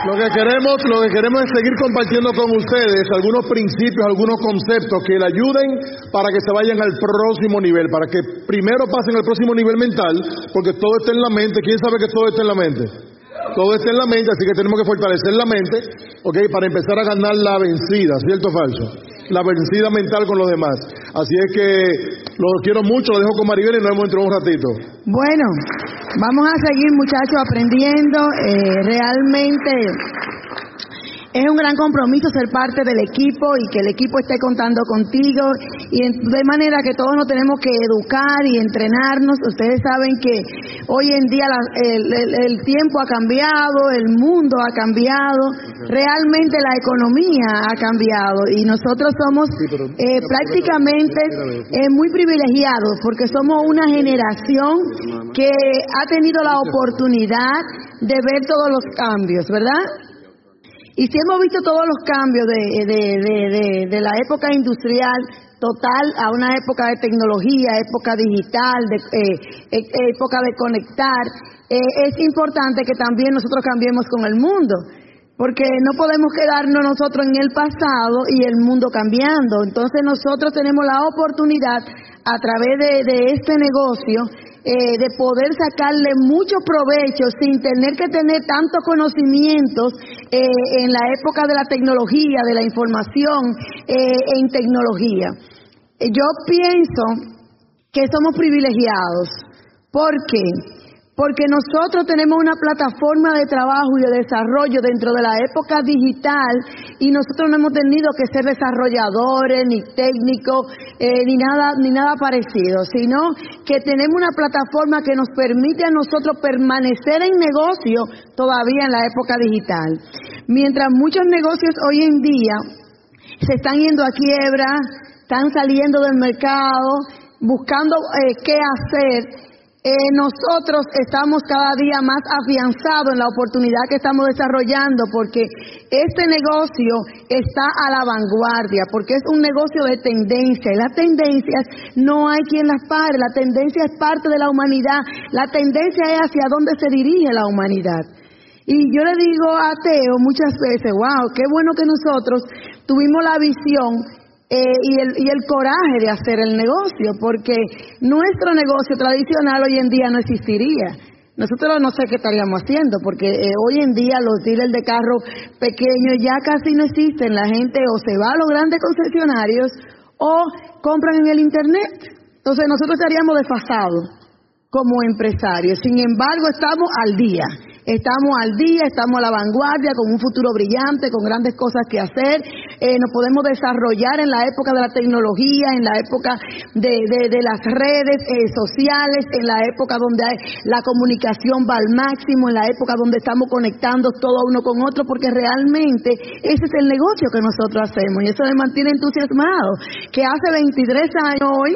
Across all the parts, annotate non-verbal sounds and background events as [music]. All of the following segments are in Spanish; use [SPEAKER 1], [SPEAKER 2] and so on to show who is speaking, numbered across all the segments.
[SPEAKER 1] Lo que queremos, lo que queremos es seguir compartiendo con ustedes algunos principios, algunos conceptos que le ayuden para que se vayan al próximo nivel, para que primero pasen al próximo nivel mental, porque todo está en la mente. ¿Quién sabe que todo está en la mente? Todo está en la mente, así que tenemos que fortalecer la mente, ¿ok? Para empezar a ganar la vencida, ¿cierto o falso? La vencida mental con los demás. Así es que los quiero mucho, lo dejo con Maribel y nos vemos dentro de un ratito.
[SPEAKER 2] Bueno, vamos a seguir muchachos aprendiendo. Eh, realmente es un gran compromiso ser parte del equipo y que el equipo esté contando contigo. Y de manera que todos nos tenemos que educar y entrenarnos. Ustedes saben que hoy en día el, tiempo ha cambiado, el mundo ha cambiado, realmente la economía ha cambiado. Y nosotros somos eh, prácticamente eh, muy privilegiados porque somos una generación que ha tenido la oportunidad de ver todos los cambios, ¿verdad? Y si hemos visto todos los cambios de, la época industrial total a una época de tecnología, época digital, de, eh, e, época de conectar, eh, es importante que también nosotros cambiemos con el mundo. Porque no podemos quedarnos nosotros en el pasado y el mundo cambiando. Entonces nosotros tenemos la oportunidad a través de este negocio eh, de poder sacarle mucho provecho sin tener que tener tantos conocimientos eh, en la época de la tecnología, de la información eh, en tecnología. Yo pienso que somos privilegiados. ¿Por qué? Porque nosotros tenemos una plataforma de trabajo y de desarrollo dentro de la época digital y nosotros no hemos tenido que ser desarrolladores ni técnicos eh, ni nada ni nada parecido, sino que tenemos una plataforma que nos permite a nosotros permanecer en negocio todavía en la época digital. Mientras muchos negocios hoy en día se están yendo a quiebra, están saliendo del mercado, buscando eh, qué hacer, eh, nosotros estamos cada día más afianzados en la oportunidad que estamos desarrollando porque este negocio está a la vanguardia, porque es un negocio de tendencia y las tendencias no hay quien las pare, la tendencia es parte de la humanidad, la tendencia es hacia dónde se dirige la humanidad. Y yo le digo a Teo muchas veces, wow, qué bueno que nosotros tuvimos la visión eh, y, el, y el coraje de hacer el negocio, porque nuestro negocio tradicional hoy en día no existiría. Nosotros no sé qué estaríamos haciendo, porque eh, hoy en día los dealers de carro pequeños ya casi no existen. La gente o se va a los grandes concesionarios o compran en el Internet. Entonces nosotros estaríamos desfasados como empresarios. Sin embargo, estamos al día. Estamos al día, estamos a la vanguardia, con un futuro brillante, con grandes cosas que hacer. Eh, nos podemos desarrollar en la época de la tecnología, en la época de, las redes eh, sociales, en la época donde la comunicación va al máximo, en la época donde estamos conectando todo uno con otro, porque realmente ese es el negocio que nosotros hacemos y eso me mantiene entusiasmado. Que hace 23 años hoy,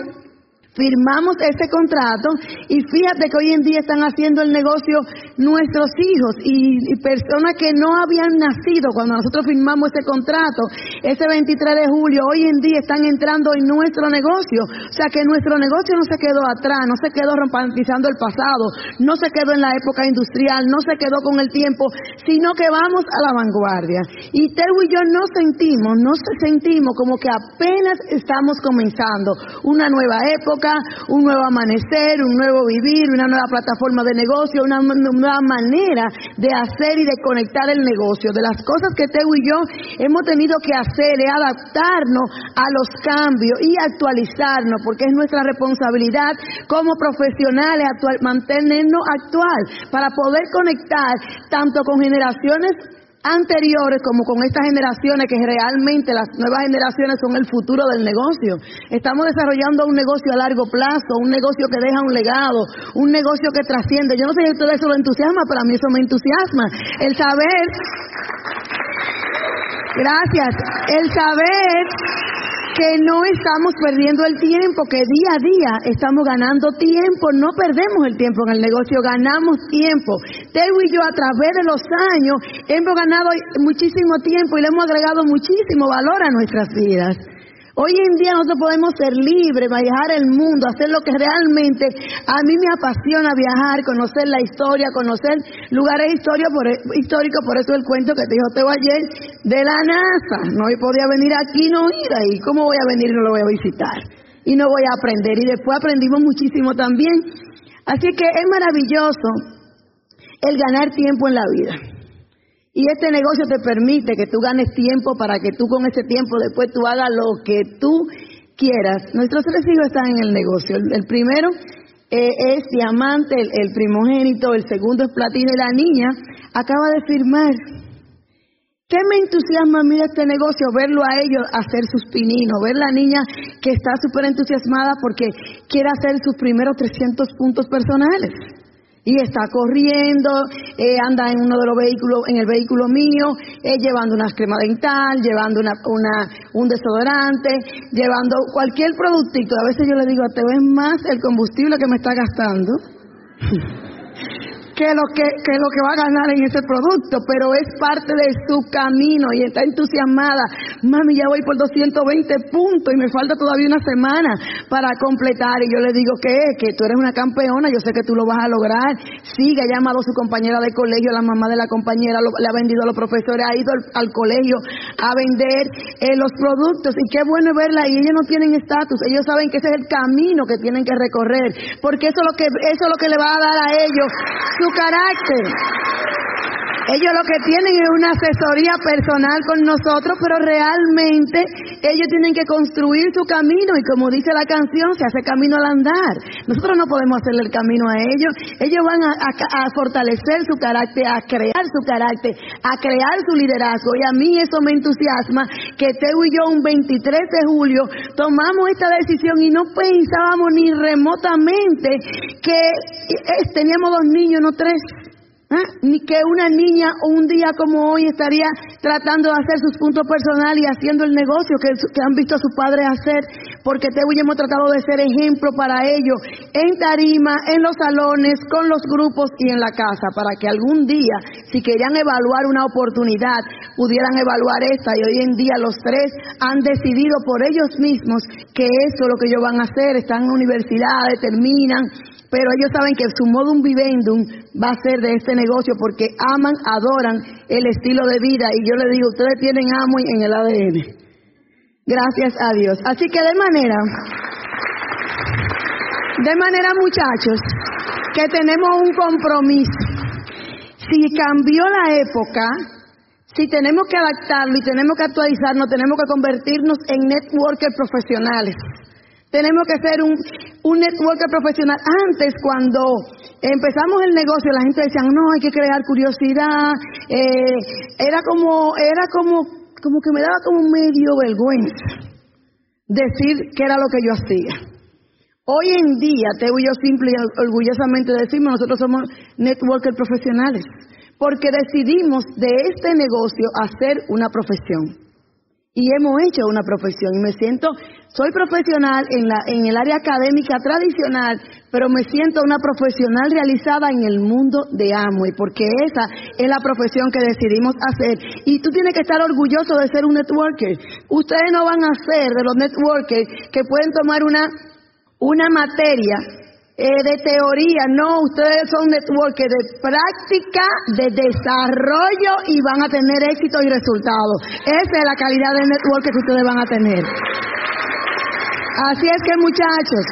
[SPEAKER 2] firmamos ese contrato y fíjate que hoy en día están haciendo el negocio nuestros hijos y, personas que no habían nacido cuando nosotros firmamos ese contrato, ese 23 de julio, hoy en día están entrando en nuestro negocio. O sea que nuestro negocio no se quedó atrás, no se quedó romantizando el pasado, no se quedó en la época industrial, no se quedó con el tiempo, sino que vamos a la vanguardia. Y Terry y yo nos sentimos, nos sentimos como que apenas estamos comenzando una nueva época un nuevo amanecer, un nuevo vivir, una nueva plataforma de negocio, una nueva manera de hacer y de conectar el negocio. De las cosas que Teo y yo hemos tenido que hacer es adaptarnos a los cambios y actualizarnos, porque es nuestra responsabilidad como profesionales mantenernos actual para poder conectar tanto con generaciones anteriores como con estas generaciones que realmente las nuevas generaciones son el futuro del negocio. Estamos desarrollando un negocio a largo plazo, un negocio que deja un legado, un negocio que trasciende. Yo no sé si todo eso lo entusiasma, pero a mí eso me entusiasma. El saber, gracias, el saber que no estamos perdiendo el tiempo, que día a día estamos ganando tiempo, no perdemos el tiempo en el negocio, ganamos tiempo. Teo y yo a través de los años hemos ganado muchísimo tiempo y le hemos agregado muchísimo valor a nuestras vidas. Hoy en día nosotros podemos ser libres, viajar el mundo, hacer lo que realmente a mí me apasiona viajar, conocer la historia, conocer lugares históricos, por, eso el cuento que te dijo Teo ayer de la NASA. No podía venir aquí, no ir ahí. ¿Cómo voy a venir no lo voy a visitar? Y no voy a aprender. Y después aprendimos muchísimo también. Así que es maravilloso el ganar tiempo en la vida. Y este negocio te permite que tú ganes tiempo para que tú con ese tiempo después tú hagas lo que tú quieras. Nuestros tres hijos están en el negocio. El, primero eh, es diamante, el, primogénito, el segundo es platino y la niña acaba de firmar. ¿Qué me entusiasma a mí este negocio? Verlo a ellos hacer sus pininos, ver la niña que está súper entusiasmada porque quiere hacer sus primeros 300 puntos personales y está corriendo, eh, anda en uno de los vehículos, en el vehículo mío, eh, llevando una crema dental, llevando una, una, un desodorante, llevando cualquier productito. A veces yo le digo, te ves más el combustible que me está gastando. [laughs] que lo que, que lo que va a ganar en ese producto, pero es parte de su camino y está entusiasmada. Mami, ya voy por 220 puntos y me falta todavía una semana para completar. Y yo le digo, ¿qué? Que tú eres una campeona, yo sé que tú lo vas a lograr. Sigue, ha llamado a su compañera de colegio, la mamá de la compañera, le ha vendido a los profesores, ha ido al, colegio a vender eh, los productos. Y qué bueno verla. Y ellos no tienen estatus, ellos saben que ese es el camino que tienen que recorrer, porque eso es lo que, eso es lo que le va a dar a ellos carácter. Ellos lo que tienen es una asesoría personal con nosotros, pero realmente ellos tienen que construir su camino y como dice la canción, se hace camino al andar. Nosotros no podemos hacerle el camino a ellos. Ellos van a, a fortalecer su carácter, a crear su carácter, a crear su liderazgo. Y a mí eso me entusiasma que Teo y yo un 23 de julio tomamos esta decisión y no pensábamos ni remotamente que eh, teníamos dos niños, no tres. ¿Ah? Ni que una niña un día como hoy estaría tratando de hacer sus puntos personales y haciendo el negocio que, han visto a su padre hacer, porque te hemos tratado de ser ejemplo para ellos en tarima, en los salones, con los grupos y en la casa, para que algún día, si querían evaluar una oportunidad, pudieran evaluar esta. Y hoy en día los tres han decidido por ellos mismos que eso es lo que ellos van a hacer, están en universidades, terminan pero ellos saben que su modum vivendum va a ser de este negocio porque aman, adoran el estilo de vida y yo les digo, ustedes tienen amo en el ADN. Gracias a Dios. Así que de manera, de manera muchachos, que tenemos un compromiso. Si cambió la época, si tenemos que adaptarlo y tenemos que actualizarnos, tenemos que convertirnos en networkers profesionales. Tenemos que ser un, networker profesional. Antes, cuando empezamos el negocio, la gente decía, no, hay que crear curiosidad. Eh, era como, era como, como que me daba como medio vergüenza decir qué era lo que yo hacía. Hoy en día, te voy yo simple y orgullosamente decimos, nosotros somos networkers profesionales, porque decidimos de este negocio hacer una profesión y hemos hecho una profesión y me siento, soy profesional en, la, en el área académica tradicional, pero me siento una profesional realizada en el mundo de Amway, porque esa es la profesión que decidimos hacer. Y tú tienes que estar orgulloso de ser un networker. Ustedes no van a ser de los networkers que pueden tomar una, una materia eh, de teoría, no, ustedes son networkers de práctica, de desarrollo y van a tener éxito y resultados. Esa es la calidad de network que ustedes van a tener. Así es que muchachos,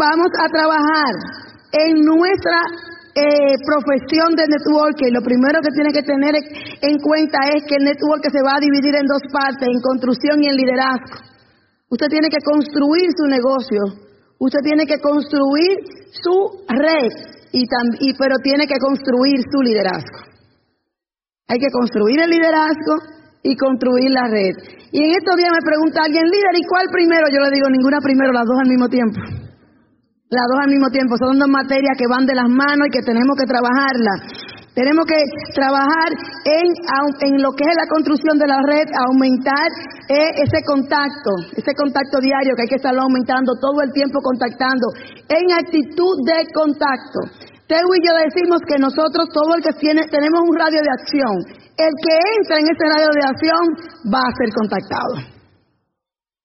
[SPEAKER 2] vamos a trabajar en nuestra eh, profesión de networking. Lo primero que tiene que tener en cuenta es que el network se va a dividir en dos partes, en construcción y en liderazgo. Usted tiene que construir su negocio Usted tiene que construir su red, y, pero tiene que construir su liderazgo. Hay que construir el liderazgo y construir la red. Y en estos días me pregunta alguien, líder, ¿y cuál primero? Yo le digo, ninguna primero, las dos al mismo tiempo. Las dos al mismo tiempo. Son dos materias que van de las manos y que tenemos que trabajarlas. Tenemos que trabajar en, en lo que es la construcción de la red, aumentar eh, ese contacto, ese contacto diario que hay que estarlo aumentando todo el tiempo contactando, en actitud de contacto. Teo y yo decimos que nosotros, todo el que tiene, tenemos un radio de acción. El que entra en ese radio de acción va a ser contactado.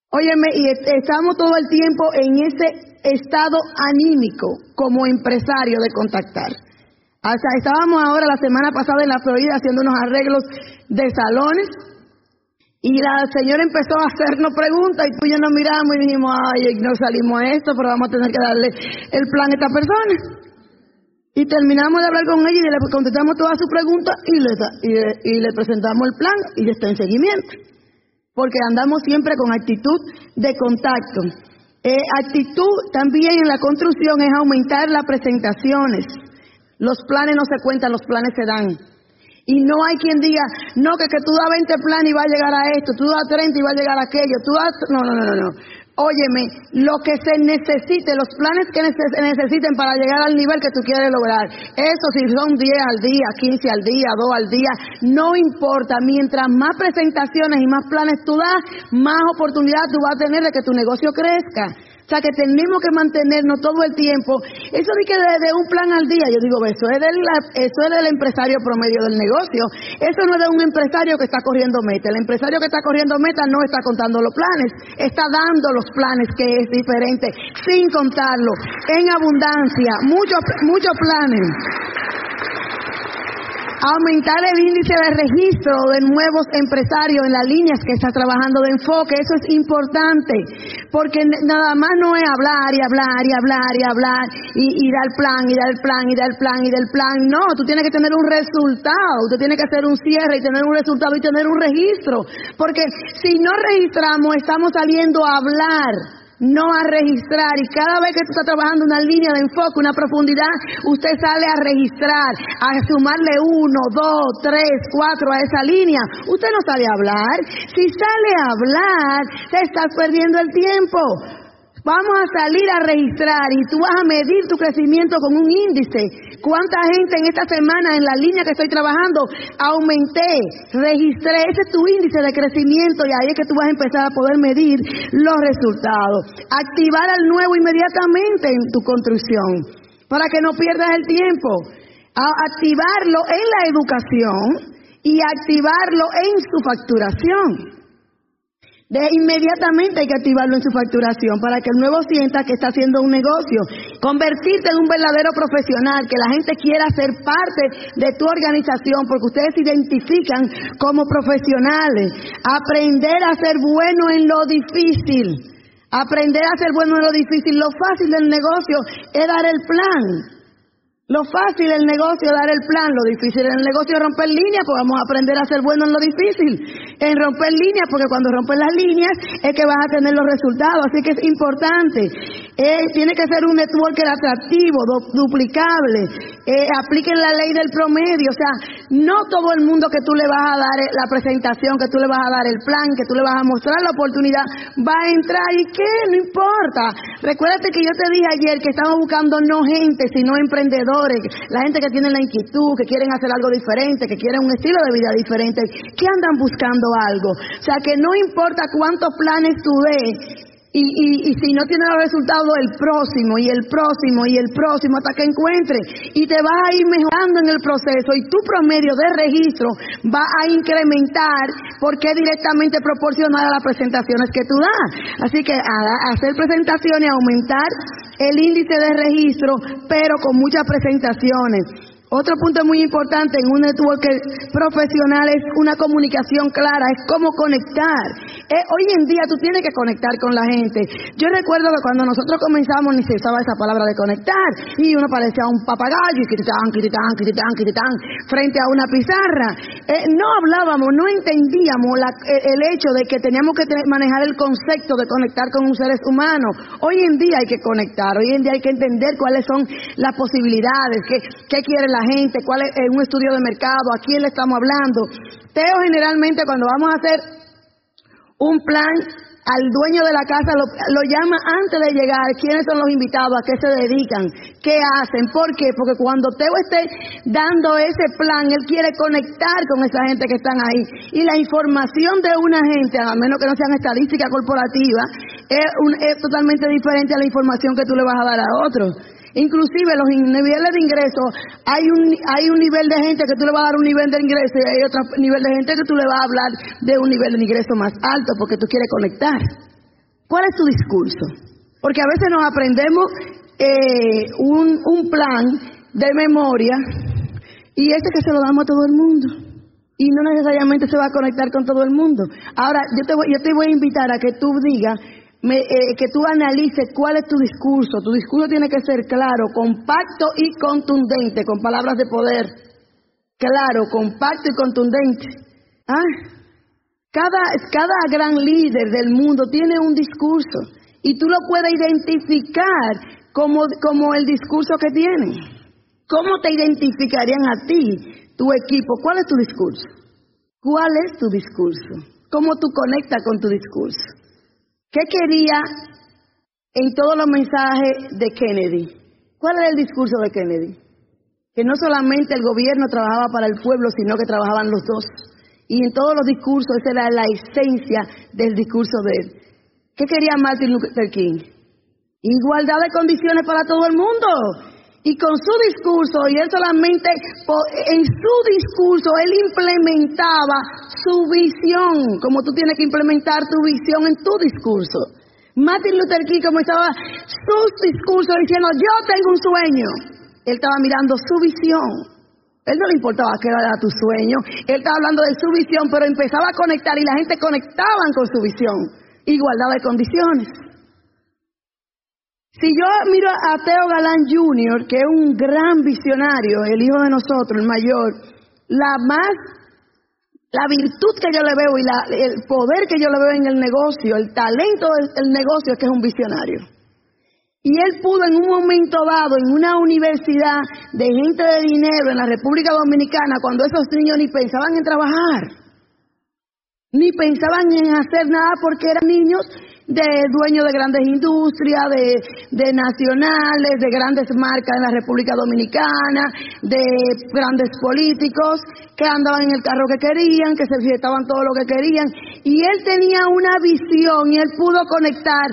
[SPEAKER 2] Óyeme, y estamos todo el tiempo en ese estado anímico como empresario de contactar. O sea, estábamos ahora la semana pasada en la Florida haciendo unos arreglos de salones y la señora empezó a hacernos preguntas y tú y nos miramos y dijimos, ay, no salimos a esto, pero vamos a tener que darle el plan a esta persona. Y terminamos de hablar con ella y le contestamos todas sus preguntas y le, y le presentamos el plan y está en seguimiento. Porque andamos siempre con actitud de contacto. Eh, actitud también en la construcción es aumentar las presentaciones. Los planes no se cuentan, los planes se dan. Y no hay quien diga, no, que, que tú das 20 planes y va a llegar a esto, tú das 30 y va a llegar a aquello, tú das... No, no, no, no, no. Óyeme, lo que se necesite, los planes que se necesiten para llegar al nivel que tú quieres lograr, eso si son 10 al día, 15 al día, 2 al día, no importa, mientras más presentaciones y más planes tú das, más oportunidad tú vas a tener de que tu negocio crezca. Sea que tenemos que mantenernos todo el tiempo. Eso de que de, un plan al día, yo digo, eso es, del, eso es del empresario promedio del negocio. Eso no es de un empresario que está corriendo meta. El empresario que está corriendo meta no está contando los planes, está dando los planes que es diferente, sin contarlo, en abundancia, muchos, muchos planes aumentar el índice de registro de nuevos empresarios en las líneas que está trabajando de enfoque. Eso es importante, porque nada más no es hablar y hablar y hablar y hablar y, y dar plan y dar plan y dar plan y dar plan. No, tú tienes que tener un resultado, tú tienes que hacer un cierre y tener un resultado y tener un registro, porque si no registramos estamos saliendo a hablar no a registrar. Y cada vez que tú estás trabajando una línea de enfoque, una profundidad, usted sale a registrar, a sumarle uno, dos, tres, cuatro a esa línea. Usted no sale a hablar. Si sale a hablar, te estás perdiendo el tiempo. Vamos a salir a registrar y tú vas a medir tu crecimiento con un índice. ¿Cuánta gente en esta semana en la línea que estoy trabajando aumenté, registré? Ese es tu índice de crecimiento y ahí es que tú vas a empezar a poder medir los resultados. Activar al nuevo inmediatamente en tu construcción para que no pierdas el tiempo. activarlo en la educación y activarlo en su facturación. De inmediatamente hay que activarlo en su facturación para que el nuevo sienta que está haciendo un negocio. Convertirte en un verdadero profesional, que la gente quiera ser parte de tu organización porque ustedes se identifican como profesionales. Aprender a ser bueno en lo difícil. Aprender a ser bueno en lo difícil. Lo fácil del negocio es dar el plan. Lo fácil el negocio dar el plan, lo difícil en el negocio es romper líneas, pues vamos a aprender a ser bueno en lo difícil. En romper líneas, porque cuando rompes las líneas es que vas a tener los resultados, así que es importante. Eh, tiene que ser un networker atractivo, duplicable. Eh, apliquen la ley del promedio, o sea, no todo el mundo que tú le vas a dar eh, la presentación, que tú le vas a dar el plan, que tú le vas a mostrar la oportunidad, va a entrar y qué, no importa. Recuérdate que yo te dije ayer que estamos buscando no gente, sino emprendedores la gente que tiene la inquietud, que quieren hacer algo diferente, que quieren un estilo de vida diferente, que andan buscando algo. O sea, que no importa cuántos planes tú des, y, y, si no tiene los resultados, el próximo y el próximo y el próximo hasta que encuentre. Y te vas a ir mejorando en el proceso y tu promedio de registro va a incrementar porque es directamente proporcional a las presentaciones que tú das. Así que a, hacer presentaciones, aumentar el índice de registro, pero con muchas presentaciones. Otro punto muy importante en un network profesional es una comunicación clara, es cómo conectar. Eh, hoy en día tú tienes que conectar con la gente. Yo recuerdo que cuando nosotros comenzamos ni se usaba esa palabra de conectar y uno parecía un papagayo y quiritán, quiritán, quiritán, quiritán, frente a una pizarra. Eh, no hablábamos, no entendíamos eh, el hecho de que teníamos que manejar el concepto de conectar con un seres humano. Hoy en día hay que conectar, hoy en día hay que entender cuáles son las posibilidades, qué, qué quiere la gente, cuál es un estudio de mercado, a quién le estamos hablando. Teo generalmente cuando vamos a hacer un plan al dueño de la casa lo, llama antes de llegar, quiénes son los invitados, a qué se dedican, qué hacen, por qué, porque cuando Teo esté dando ese plan, él quiere conectar con esa gente que están ahí. Y la información de una gente, a menos que no sean estadísticas corporativas, es, es totalmente diferente a la información que tú le vas a dar a otros. Inclusive los niveles de ingreso, hay un, hay un nivel de gente que tú le vas a dar un nivel de ingreso y hay otro nivel de gente que tú le vas a hablar de un nivel de ingreso más alto porque tú quieres conectar. ¿Cuál es tu discurso? Porque a veces nos aprendemos eh, un, plan de memoria y ese que se lo damos a todo el mundo. Y no necesariamente se va a conectar con todo el mundo. Ahora, yo te voy, yo te voy a invitar a que tú digas, eh, que tú analices cuál es tu discurso. Tu discurso tiene que ser claro, compacto y contundente, con palabras de poder. Claro, compacto y contundente. ¿Ah? Cada, cada gran líder del mundo tiene un discurso y tú lo puedes identificar como, como el discurso que tiene. ¿Cómo te identificarían a ti, tu equipo? ¿Cuál es tu discurso? ¿Cuál es tu discurso? ¿Cómo tú conectas con tu discurso? ¿Qué quería en todos los mensajes de Kennedy? ¿Cuál era el discurso de Kennedy? Que no solamente el gobierno trabajaba para el pueblo, sino que trabajaban los dos. Y en todos los discursos esa era la esencia del discurso de él. ¿Qué quería Martin Luther King? Igualdad de condiciones para todo el mundo. Y con su discurso, y él solamente, en su discurso, él implementaba su visión, como tú tienes que implementar tu visión en tu discurso. Martin Luther King comenzaba sus discursos diciendo, yo tengo un sueño. Él estaba mirando su visión. Él no le importaba qué era tu sueño. Él estaba hablando de su visión, pero empezaba a conectar y la gente conectaba con su visión. Igualdad de condiciones. Si yo miro a Teo Galán Jr., que es un gran visionario, el hijo de nosotros, el mayor, la más, la virtud que yo le veo y la, el poder que yo le veo en el negocio, el talento del negocio es que es un visionario. Y él pudo en un momento dado, en una universidad de gente de dinero en la República Dominicana, cuando esos niños ni pensaban en trabajar, ni pensaban en hacer nada porque eran niños de dueños de grandes industrias, de, de, nacionales, de grandes marcas en la República Dominicana, de grandes políticos que andaban en el carro que querían, que se fiestaban todo lo que querían. Y él tenía una visión y él pudo conectar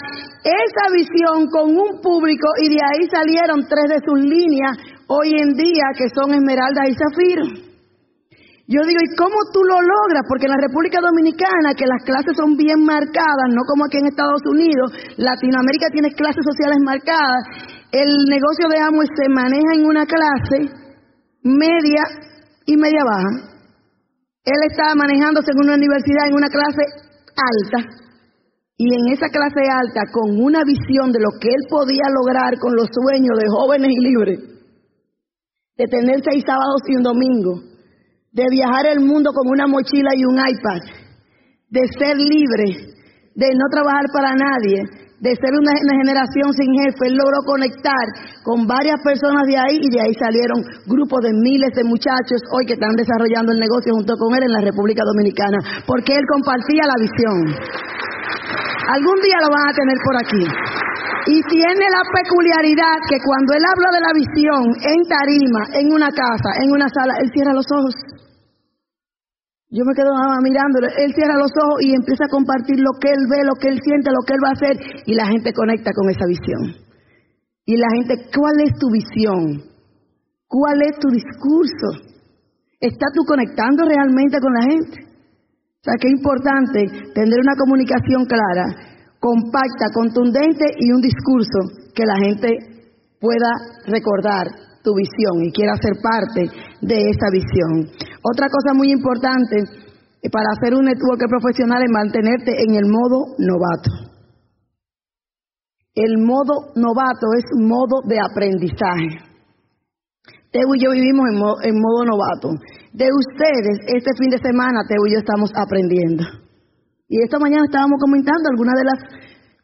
[SPEAKER 2] esa visión con un público y de ahí salieron tres de sus líneas hoy en día que son Esmeralda y Zafiro. Yo digo, ¿y cómo tú lo logras? Porque en la República Dominicana, que las clases son bien marcadas, no como aquí en Estados Unidos, Latinoamérica tiene clases sociales marcadas, el negocio de Amway se maneja en una clase media y media baja. Él estaba manejándose en una universidad en una clase alta. Y en esa clase alta, con una visión de lo que él podía lograr con los sueños de jóvenes y libres, de tener seis sábados y un domingo, de viajar el mundo con una mochila y un iPad, de ser libre, de no trabajar para nadie, de ser una, generación sin jefe, él logró conectar con varias personas de ahí y de ahí salieron grupos de miles de muchachos hoy que están desarrollando el negocio junto con él en la República Dominicana, porque él compartía la visión. Algún día lo van a tener por aquí. Y tiene la peculiaridad que cuando él habla de la visión en tarima, en una casa, en una sala, él cierra los ojos. Yo me quedo mirándolo. Él cierra los ojos y empieza a compartir lo que él ve, lo que él siente, lo que él va a hacer. Y la gente conecta con esa visión. Y la gente, ¿cuál es tu visión? ¿Cuál es tu discurso? ¿Estás tú conectando realmente con la gente? O sea, que es importante tener una comunicación clara, compacta, contundente y un discurso que la gente pueda recordar tu visión y quiera ser parte de esa visión. Otra cosa muy importante eh, para hacer un network profesional es mantenerte en el modo novato. El modo novato es modo de aprendizaje. Teo y yo vivimos en modo, en modo novato. De ustedes, este fin de semana, Teo y yo estamos aprendiendo. Y esta mañana estábamos comentando algunas de las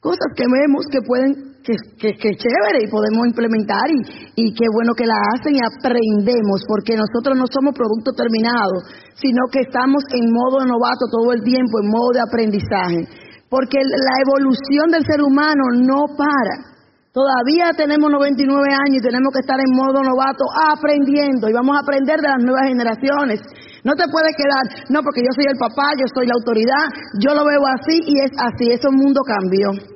[SPEAKER 2] cosas que vemos que pueden que, que, chévere y podemos implementar y, y qué bueno que la hacen y aprendemos, porque nosotros no somos producto terminado, sino que estamos en modo novato todo el tiempo, en modo de aprendizaje, porque la evolución del ser humano no para. Todavía tenemos 99 años y tenemos que estar en modo novato aprendiendo y vamos a aprender de las nuevas generaciones. No te puedes quedar, no, porque yo soy el papá, yo soy la autoridad, yo lo veo así y es así, ese mundo cambió.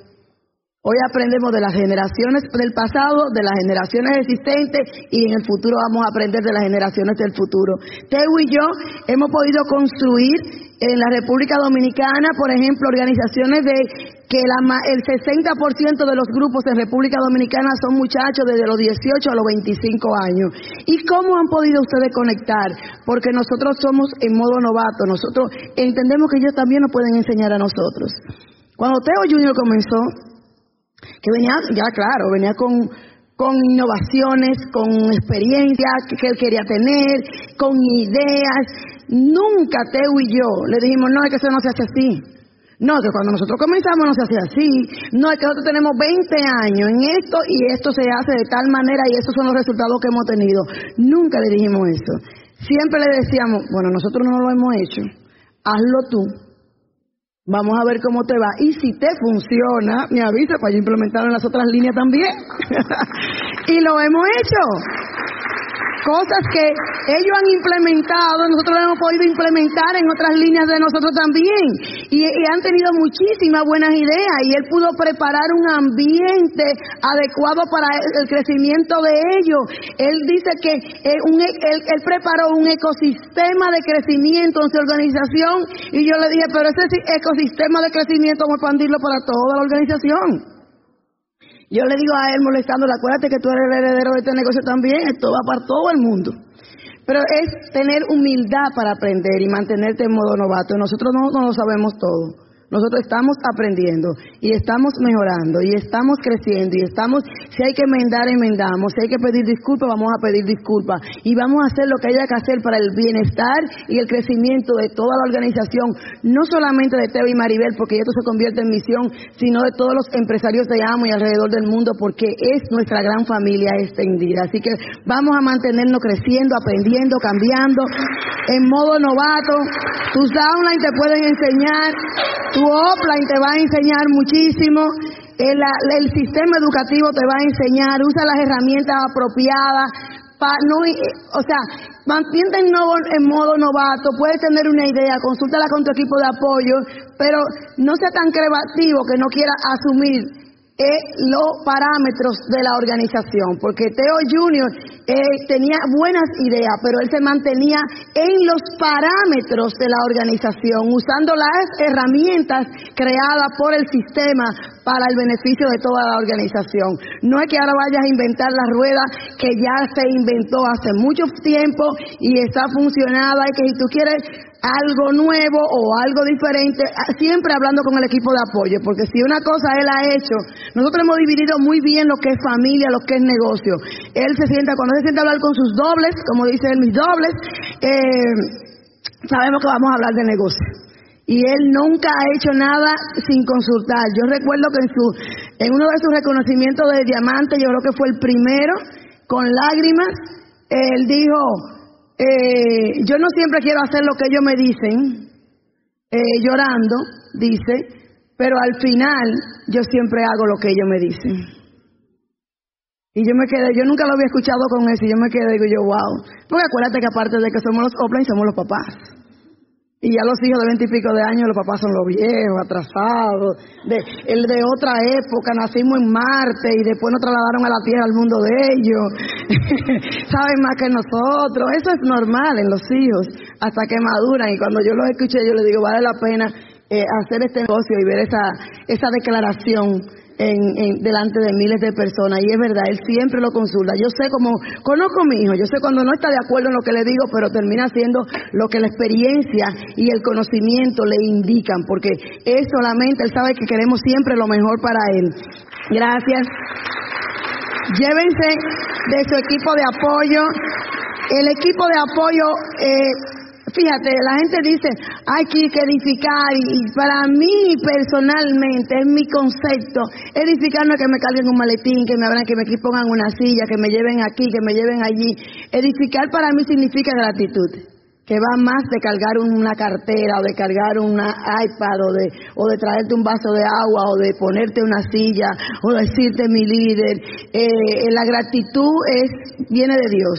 [SPEAKER 2] Hoy aprendemos de las generaciones del pasado, de las generaciones existentes y en el futuro vamos a aprender de las generaciones del futuro. Teo y yo hemos podido construir en la República Dominicana, por ejemplo, organizaciones de que la, el 60% de los grupos en República Dominicana son muchachos desde los 18 a los 25 años. ¿Y cómo han podido ustedes conectar? Porque nosotros somos en modo novato, nosotros entendemos que ellos también nos pueden enseñar a nosotros. Cuando Teo Junior comenzó, que venía, ya claro, venía con, con innovaciones, con experiencia que él quería tener, con ideas. Nunca Teo y yo le dijimos, no, es que eso no se hace así. No, que cuando nosotros comenzamos no se hacía así. No, es que nosotros tenemos 20 años en esto y esto se hace de tal manera y esos son los resultados que hemos tenido. Nunca le dijimos eso. Siempre le decíamos, bueno, nosotros no lo hemos hecho, hazlo tú. Vamos a ver cómo te va. Y si te funciona, me avisa para yo implementarlo en las otras líneas también. [laughs] y lo hemos hecho cosas que ellos han implementado, nosotros lo hemos podido implementar en otras líneas de nosotros también. Y, han tenido muchísimas buenas ideas y él pudo preparar un ambiente adecuado para el, crecimiento de ellos. Él dice que eh, un, e, él, él, preparó un ecosistema de crecimiento en su organización y yo le dije, pero ese ecosistema de crecimiento vamos a expandirlo para toda la organización. Yo le digo a él molestándole, acuérdate que tú eres el heredero de este negocio también, esto va para todo el mundo. Pero es tener humildad para aprender y mantenerte en modo novato. Nosotros no, no lo sabemos todo. Nosotros estamos aprendiendo y estamos mejorando y estamos creciendo y estamos, si hay que enmendar, enmendamos, si hay que pedir disculpas, vamos a pedir disculpas y vamos a hacer lo que haya que hacer para el bienestar y el crecimiento de toda la organización, no solamente de Teo y Maribel, porque esto se convierte en misión, sino de todos los empresarios de Amo y alrededor del mundo, porque es nuestra gran familia extendida. Así que vamos a mantenernos creciendo, aprendiendo, cambiando, en modo novato. Tus downline te pueden enseñar tu offline te va a enseñar muchísimo. El, el, sistema educativo te va a enseñar. Usa las herramientas apropiadas. Pa, no, o sea, mantente en, en modo novato. Puedes tener una idea, consúltala con tu equipo de apoyo, pero no sea tan creativo que no quiera asumir eh, los parámetros de la organización, porque Teo Junior eh, tenía buenas ideas, pero él se mantenía en los parámetros de la organización, usando las herramientas creadas por el sistema para el beneficio de toda la organización. No es que ahora vayas a inventar la rueda que ya se inventó hace mucho tiempo y está funcionada y que si tú quieres algo nuevo o algo diferente, siempre hablando con el equipo de apoyo, porque si una cosa él ha hecho, nosotros hemos dividido muy bien lo que es familia, lo que es negocio. Él se sienta, cuando se sienta a hablar con sus dobles, como dice él, mis dobles, eh, sabemos que vamos a hablar de negocio. Y él nunca ha hecho nada sin consultar. Yo recuerdo que en, su, en uno de sus reconocimientos de diamante, yo creo que fue el primero, con lágrimas, él dijo, eh, yo no siempre quiero hacer lo que ellos me dicen, eh, llorando, dice, pero al final yo siempre hago lo que ellos me dicen. Y yo me quedé, yo nunca lo había escuchado con eso, y yo me quedé, digo yo, wow. Porque acuérdate que aparte de que somos los offline, somos los papás. Y ya los hijos de veinte y pico de años, los papás son los viejos, atrasados. De, el de otra época, nacimos en Marte y después nos trasladaron a la Tierra, al mundo de ellos. [laughs] Saben más que nosotros. Eso es normal en los hijos, hasta que maduran. Y cuando yo los escuché, yo les digo, vale la pena eh, hacer este negocio y ver esa, esa declaración en, delante de miles de personas. Y es verdad, él siempre lo consulta. Yo sé cómo, conozco a mi hijo, yo sé cuando no está de acuerdo en lo que le digo, pero termina haciendo lo que la experiencia y el conocimiento le indican, porque es solamente, él sabe que queremos siempre lo mejor para él. Gracias. Llévense de su equipo de apoyo. El equipo de apoyo eh, Fíjate, la gente dice, hay que edificar y para mí personalmente, es mi concepto, edificar no es que me carguen un maletín, que me abran, que me pongan una silla, que me lleven aquí, que me lleven allí. Edificar para mí significa gratitud que va más de cargar una cartera o de cargar una iPad o de, o de traerte un vaso de agua o de ponerte una silla o decirte mi líder. Eh, la gratitud es, viene de Dios.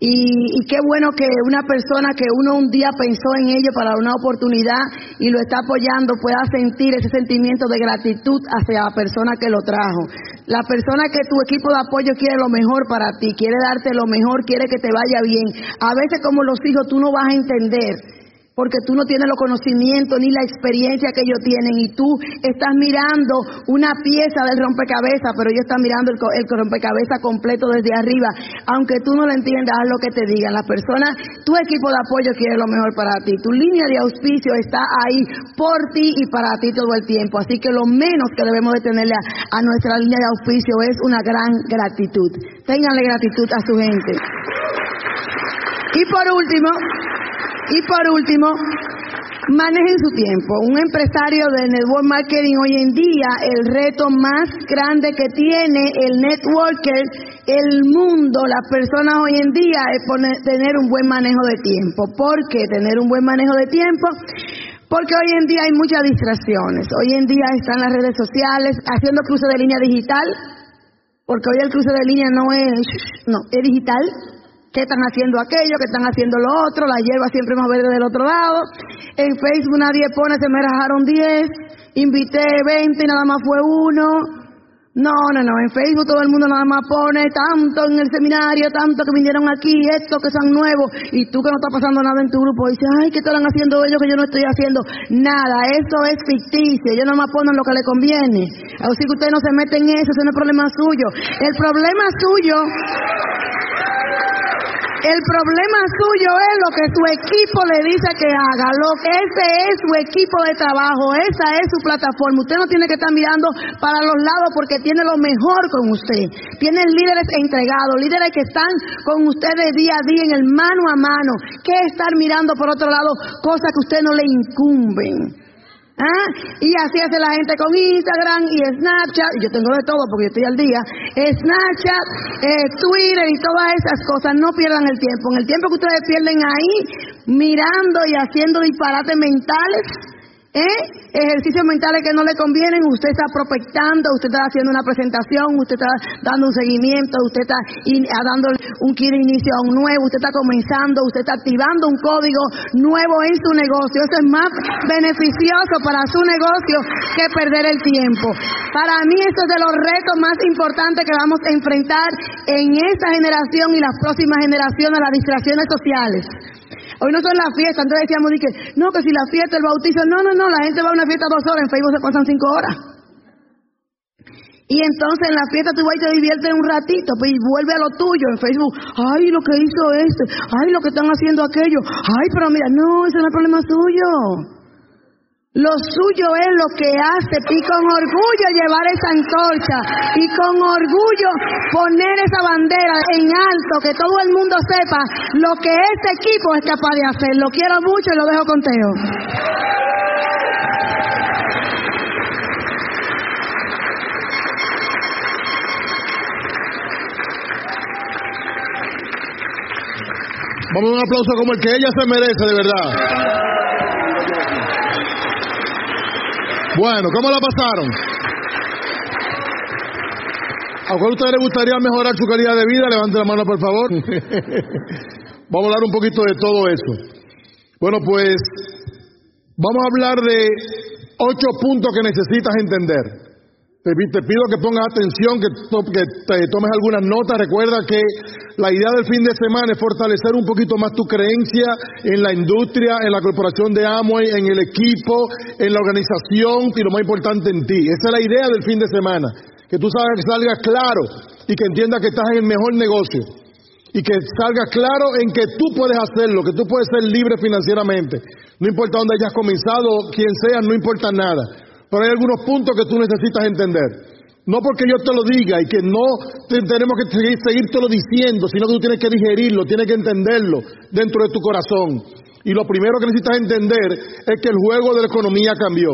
[SPEAKER 2] Y, qué bueno que una persona que uno un día pensó en ello para una oportunidad y lo está apoyando pueda sentir ese sentimiento de gratitud hacia la persona que lo trajo. La persona que tu equipo de apoyo quiere lo mejor para ti, quiere darte lo mejor, quiere que te vaya bien. A veces como los hijos tú no vas a entender porque tú no tienes los conocimientos ni la experiencia que ellos tienen y tú estás mirando una pieza del rompecabezas, pero ellos están mirando el, rompecabezas completo desde arriba. Aunque tú no lo entiendas, haz lo que te digan. La persona, tu equipo de apoyo quiere lo mejor para ti. Tu línea de auspicio está ahí por ti y para ti todo el tiempo. Así que lo menos que debemos de tenerle a, a nuestra línea de auspicio es una gran gratitud. Ténganle gratitud a su gente. Y por último, y por último, manejen su tiempo. Un empresario de network marketing hoy en día, el reto más grande que tiene el networker, el mundo, las personas hoy en día es tener un buen manejo de tiempo. ¿Por qué tener un buen manejo de tiempo? Porque hoy en día hay muchas distracciones. Hoy en día están las redes sociales haciendo cruce de línea digital, porque hoy el cruce de línea no es, no, es digital que están haciendo aquello, que están haciendo lo otro, la hierba siempre más verde del otro lado. En Facebook nadie pone, se me rajaron 10, invité 20 y nada más fue uno. No, no, no, en Facebook todo el mundo nada más pone tanto en el seminario, tanto que vinieron aquí, esto que son nuevos, y tú que no está pasando nada en tu grupo, dices, ay, ¿qué están haciendo ellos que yo no estoy haciendo? Nada, eso es ficticio, ellos nada más ponen lo que les conviene. Así que usted no se mete en eso, ese no es problema suyo. El problema suyo el problema suyo es lo que su equipo le dice que haga. Lo que ese es su equipo de trabajo, esa es su plataforma. Usted no tiene que estar mirando para los lados porque tiene lo mejor con usted. Tiene líderes entregados, líderes que están con ustedes día a día en el mano a mano. ¿Qué estar mirando por otro lado cosas que usted no le incumben? ¿Ah? Y así hace la gente con Instagram y Snapchat, yo tengo de todo porque yo estoy al día, Snapchat, eh, Twitter y todas esas cosas, no pierdan el tiempo. En el tiempo que ustedes pierden ahí, mirando y haciendo disparates mentales, ¿Eh? Ejercicios mentales que no le convienen, usted está prospectando, usted está haciendo una presentación, usted está dando un seguimiento, usted está dando un kit de inicio a un nuevo, usted está comenzando, usted está activando un código nuevo en su negocio. Eso es más beneficioso para su negocio que perder el tiempo. Para mí eso es de los retos más importantes que vamos a enfrentar en esta generación y las próximas generaciones, las distracciones sociales. Hoy no son las fiestas, entonces decíamos que, no, que si la fiesta, el bautizo, no, no, no, la gente va a una fiesta dos horas, en Facebook se pasan cinco horas. Y entonces en la fiesta tú vas y te diviertes un ratito, pues y vuelve a lo tuyo en Facebook. Ay, lo que hizo este, ay, lo que están haciendo aquello. Ay, pero mira, no, ese no es problema suyo. Lo suyo es lo que hace y con orgullo llevar esa antorcha y con orgullo poner esa bandera en alto, que todo el mundo sepa lo que este equipo es capaz de hacer. Lo quiero mucho y lo dejo con Teo.
[SPEAKER 1] Vamos a un aplauso como el que ella se merece, de verdad. Bueno, ¿cómo la pasaron? ¿A cuál usted le gustaría mejorar su calidad de vida? Levante la mano, por favor. [laughs] vamos a hablar un poquito de todo eso. Bueno, pues vamos a hablar de ocho puntos que necesitas entender. Te, pido que pongas atención, que, te tomes algunas notas. Recuerda que la idea del fin de semana es fortalecer un poquito más tu creencia en la industria, en la corporación de Amway, en el equipo, en la organización y lo más importante en ti. Esa es la idea del fin de semana. Que tú salgas, salgas claro y que entiendas que estás en el mejor negocio. Y que salgas claro en que tú puedes hacerlo, que tú puedes ser libre financieramente. No importa dónde hayas comenzado, quién seas, no importa nada. Pero hay algunos puntos que tú necesitas entender. No porque yo te lo diga y que no tenemos que seguir, seguírtelo diciendo, sino que tú tienes que digerirlo, tienes que entenderlo dentro de tu corazón. Y lo primero que necesitas entender es que el juego de la economía cambió.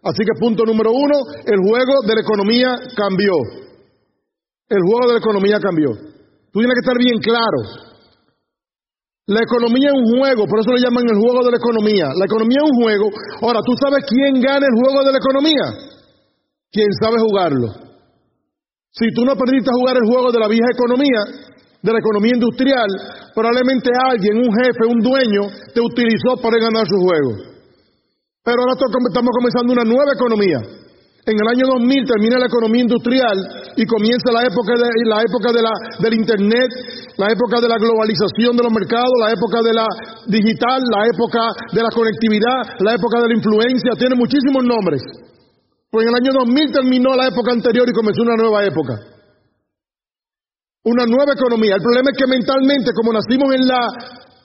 [SPEAKER 1] Así que punto número uno, el juego de la economía cambió. El juego de la economía cambió. Tú tienes que estar bien claro. La economía es un juego, por eso lo llaman el juego de la economía. La economía es un juego. Ahora, ¿tú sabes quién gana el juego de la economía? Quien sabe jugarlo. Si tú no aprendiste a jugar el juego de la vieja economía, de la economía industrial, probablemente alguien, un jefe, un dueño, te utilizó para ganar su juego. Pero ahora estamos comenzando una nueva economía. En el año 2000 termina la economía industrial y comienza la época, de, la época de la, del Internet, la época de la globalización de los mercados, la época de la digital, la época de la conectividad, la época de la influencia, tiene muchísimos nombres. Pues en el año 2000 terminó la época anterior y comenzó una nueva época. Una nueva economía. El problema es que mentalmente, como nacimos en la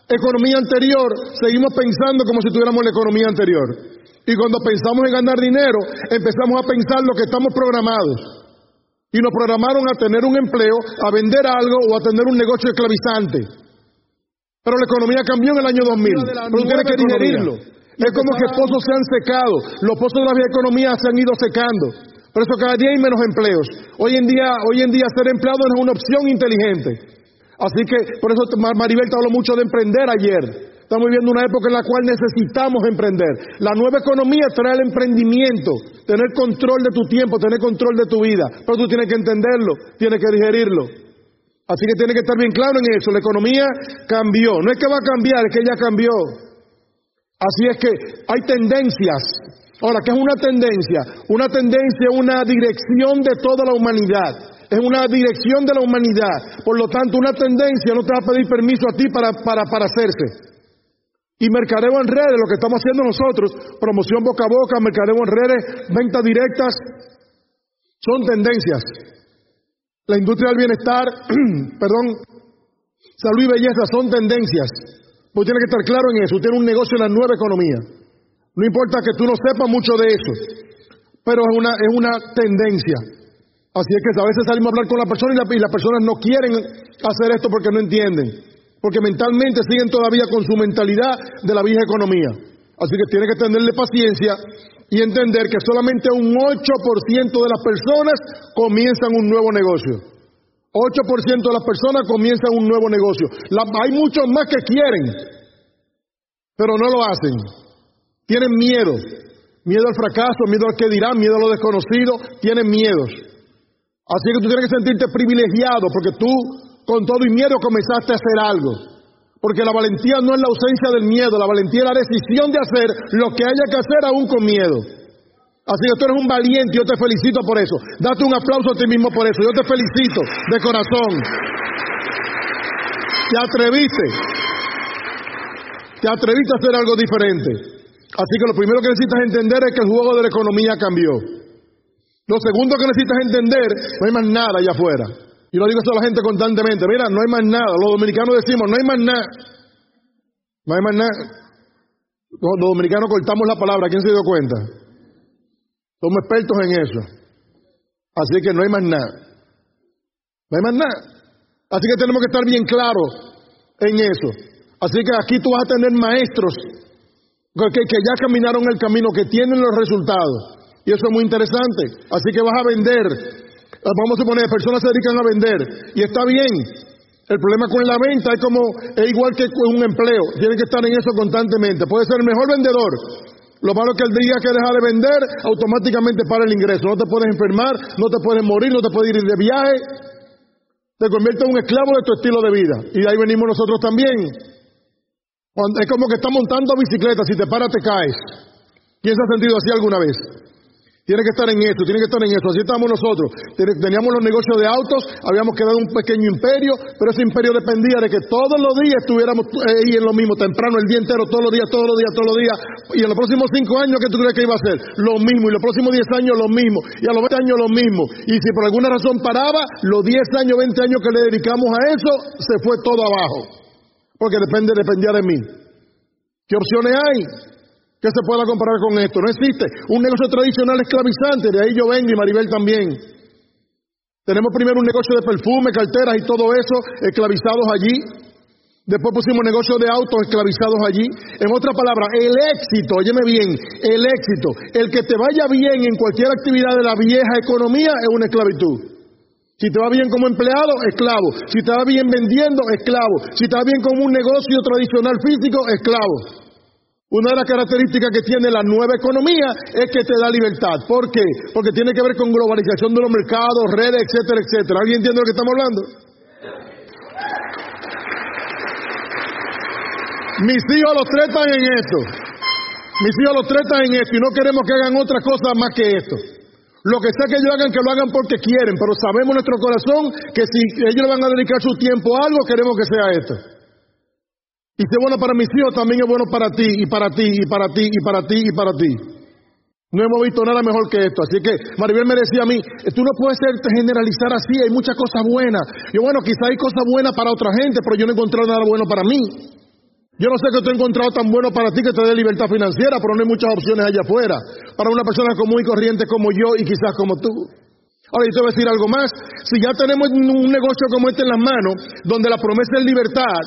[SPEAKER 1] economía anterior, seguimos pensando como si tuviéramos la economía anterior. Y cuando pensamos en ganar dinero, empezamos a pensar lo que estamos programados. Y nos programaron a tener un empleo, a vender algo o a tener un negocio esclavizante. Pero la economía cambió en el año 2000. Pero tiene que digerirlo. Es como que pozos se han secado. Los pozos de la vieja economía se han ido secando. Por eso cada día hay menos empleos. Hoy en día, hoy en día ser empleado no es una opción inteligente. Así que por eso Maribel te habló mucho de emprender ayer. Estamos viviendo una época en la cual necesitamos emprender. La nueva economía trae el emprendimiento, tener control de tu tiempo, tener control de tu vida. Pero tú tienes que entenderlo, tienes que digerirlo. Así que tienes que estar bien claro en eso. La economía cambió. No es que va a cambiar, es que ya cambió. Así es que hay tendencias. Ahora, ¿qué es una tendencia? Una tendencia es una dirección de toda la humanidad es una dirección de la humanidad. Por lo tanto, una tendencia no te va a pedir permiso a ti para, para, para hacerse. Y mercadeo en redes, lo que estamos haciendo nosotros, promoción boca a boca, mercadeo en redes, ventas directas, son tendencias. La industria del bienestar, [clears throat] perdón, salud y belleza son tendencias. Pues tiene que estar claro en eso. Usted tiene un negocio en la nueva economía. No importa que tú no sepas mucho de eso, pero es una, es una tendencia. Así es que a veces salimos a hablar con la persona y, y las personas no quieren hacer esto porque no entienden porque mentalmente siguen todavía con su mentalidad de la vieja economía. Así que tiene que tenerle paciencia y entender que solamente un 8% de las personas comienzan un nuevo negocio. 8% de las personas comienzan un nuevo negocio. hay muchos más que quieren, pero no lo hacen. Tienen miedo. Miedo al fracaso, miedo al que dirán, miedo a lo desconocido, tienen miedos. Así que tú tienes que sentirte privilegiado porque tú con todo y miedo comenzaste a hacer algo. Porque la valentía no es la ausencia del miedo, la valentía es la decisión de hacer lo que haya que hacer aún con miedo. Así que tú eres un valiente, yo te felicito por eso. Date un aplauso a ti mismo por eso. Yo te felicito de corazón. Te atreviste. Te atreviste a hacer algo diferente. Así que lo primero que necesitas entender es que el juego de la economía cambió. Lo segundo que necesitas entender, no hay más nada allá afuera. Y lo digo a la gente constantemente, mira, no hay más nada. Los dominicanos decimos, no hay más nada. No hay más nada. Los, dominicanos cortamos la palabra, ¿quién se dio cuenta? Somos expertos en eso. Así que no hay más nada. No hay más nada. Así que tenemos que estar bien claros en eso. Así que aquí tú vas a tener maestros que, que ya caminaron el camino, que tienen los resultados. Y eso es muy interesante. Así que vas a vender vamos a suponer, personas se dedican a vender y está bien. El problema con la venta es como, es igual que con un empleo, tienen que estar en eso constantemente. Puede ser el mejor vendedor. Lo malo es que el día que deja de vender, automáticamente para el ingreso. No te puedes enfermar, no te puedes morir, no te puedes ir de viaje. Te conviertes en un esclavo de tu estilo de vida. Y de ahí venimos nosotros también. es como que estás montando bicicleta, si te paras te caes. ¿Quién se ha sentido así alguna vez? Tiene que estar en esto, tiene que estar en esto. Así estamos nosotros. Teníamos los negocios de autos, habíamos quedado un pequeño imperio, pero ese imperio dependía de que todos los días estuviéramos ahí en lo mismo, temprano, el día entero, todos los días, todos los días, todos los días. Y en los próximos cinco años, ¿qué tú crees que iba a ser? Lo mismo. Y los próximos diez años, lo mismo. Y a los veinte años, lo mismo. Y si por alguna razón paraba, los diez años, veinte años que le dedicamos a eso, se fue todo abajo. Porque depende, dependía de mí. ¿Qué opciones hay? ¿Qué se pueda comparar con esto? No existe. Un negocio tradicional esclavizante, de ahí yo vengo y Maribel también. Tenemos primero un negocio de perfume, carteras y todo eso esclavizados allí. Después pusimos negocio de autos esclavizados allí. En otra palabra, el éxito, óyeme bien, el éxito, el que te vaya bien en cualquier actividad de la vieja economía es una esclavitud. Si te va bien como empleado, esclavo. Si te va bien vendiendo, esclavo. Si te va bien como un negocio tradicional físico, esclavo. Una de las características que tiene la nueva economía es que te da libertad. ¿Por qué? Porque tiene que ver con globalización de los mercados, redes, etcétera, etcétera. ¿Alguien entiende lo que estamos hablando? Mis hijos los tratan en esto. Mis hijos los tratan en esto y no queremos que hagan otra cosa más que esto. Lo que sea que ellos hagan, que lo hagan porque quieren, pero sabemos en nuestro corazón que si ellos van a dedicar su tiempo a algo, queremos que sea esto. Y si es bueno para mis hijos, también es bueno para ti, y para ti, y para ti, y para ti, y para ti. No hemos visto nada mejor que esto. Así que Maribel me decía a mí, tú no puedes generalizar así, hay muchas cosas buenas. Yo, bueno, quizá hay cosas buenas para otra gente, pero yo no he encontrado nada bueno para mí. Yo no sé que tú he encontrado tan bueno para ti que te dé libertad financiera, pero no hay muchas opciones allá afuera. Para una persona común y corriente como yo y quizás como tú. Ahora, yo te voy a decir algo más. Si ya tenemos un negocio como este en las manos, donde la promesa es libertad,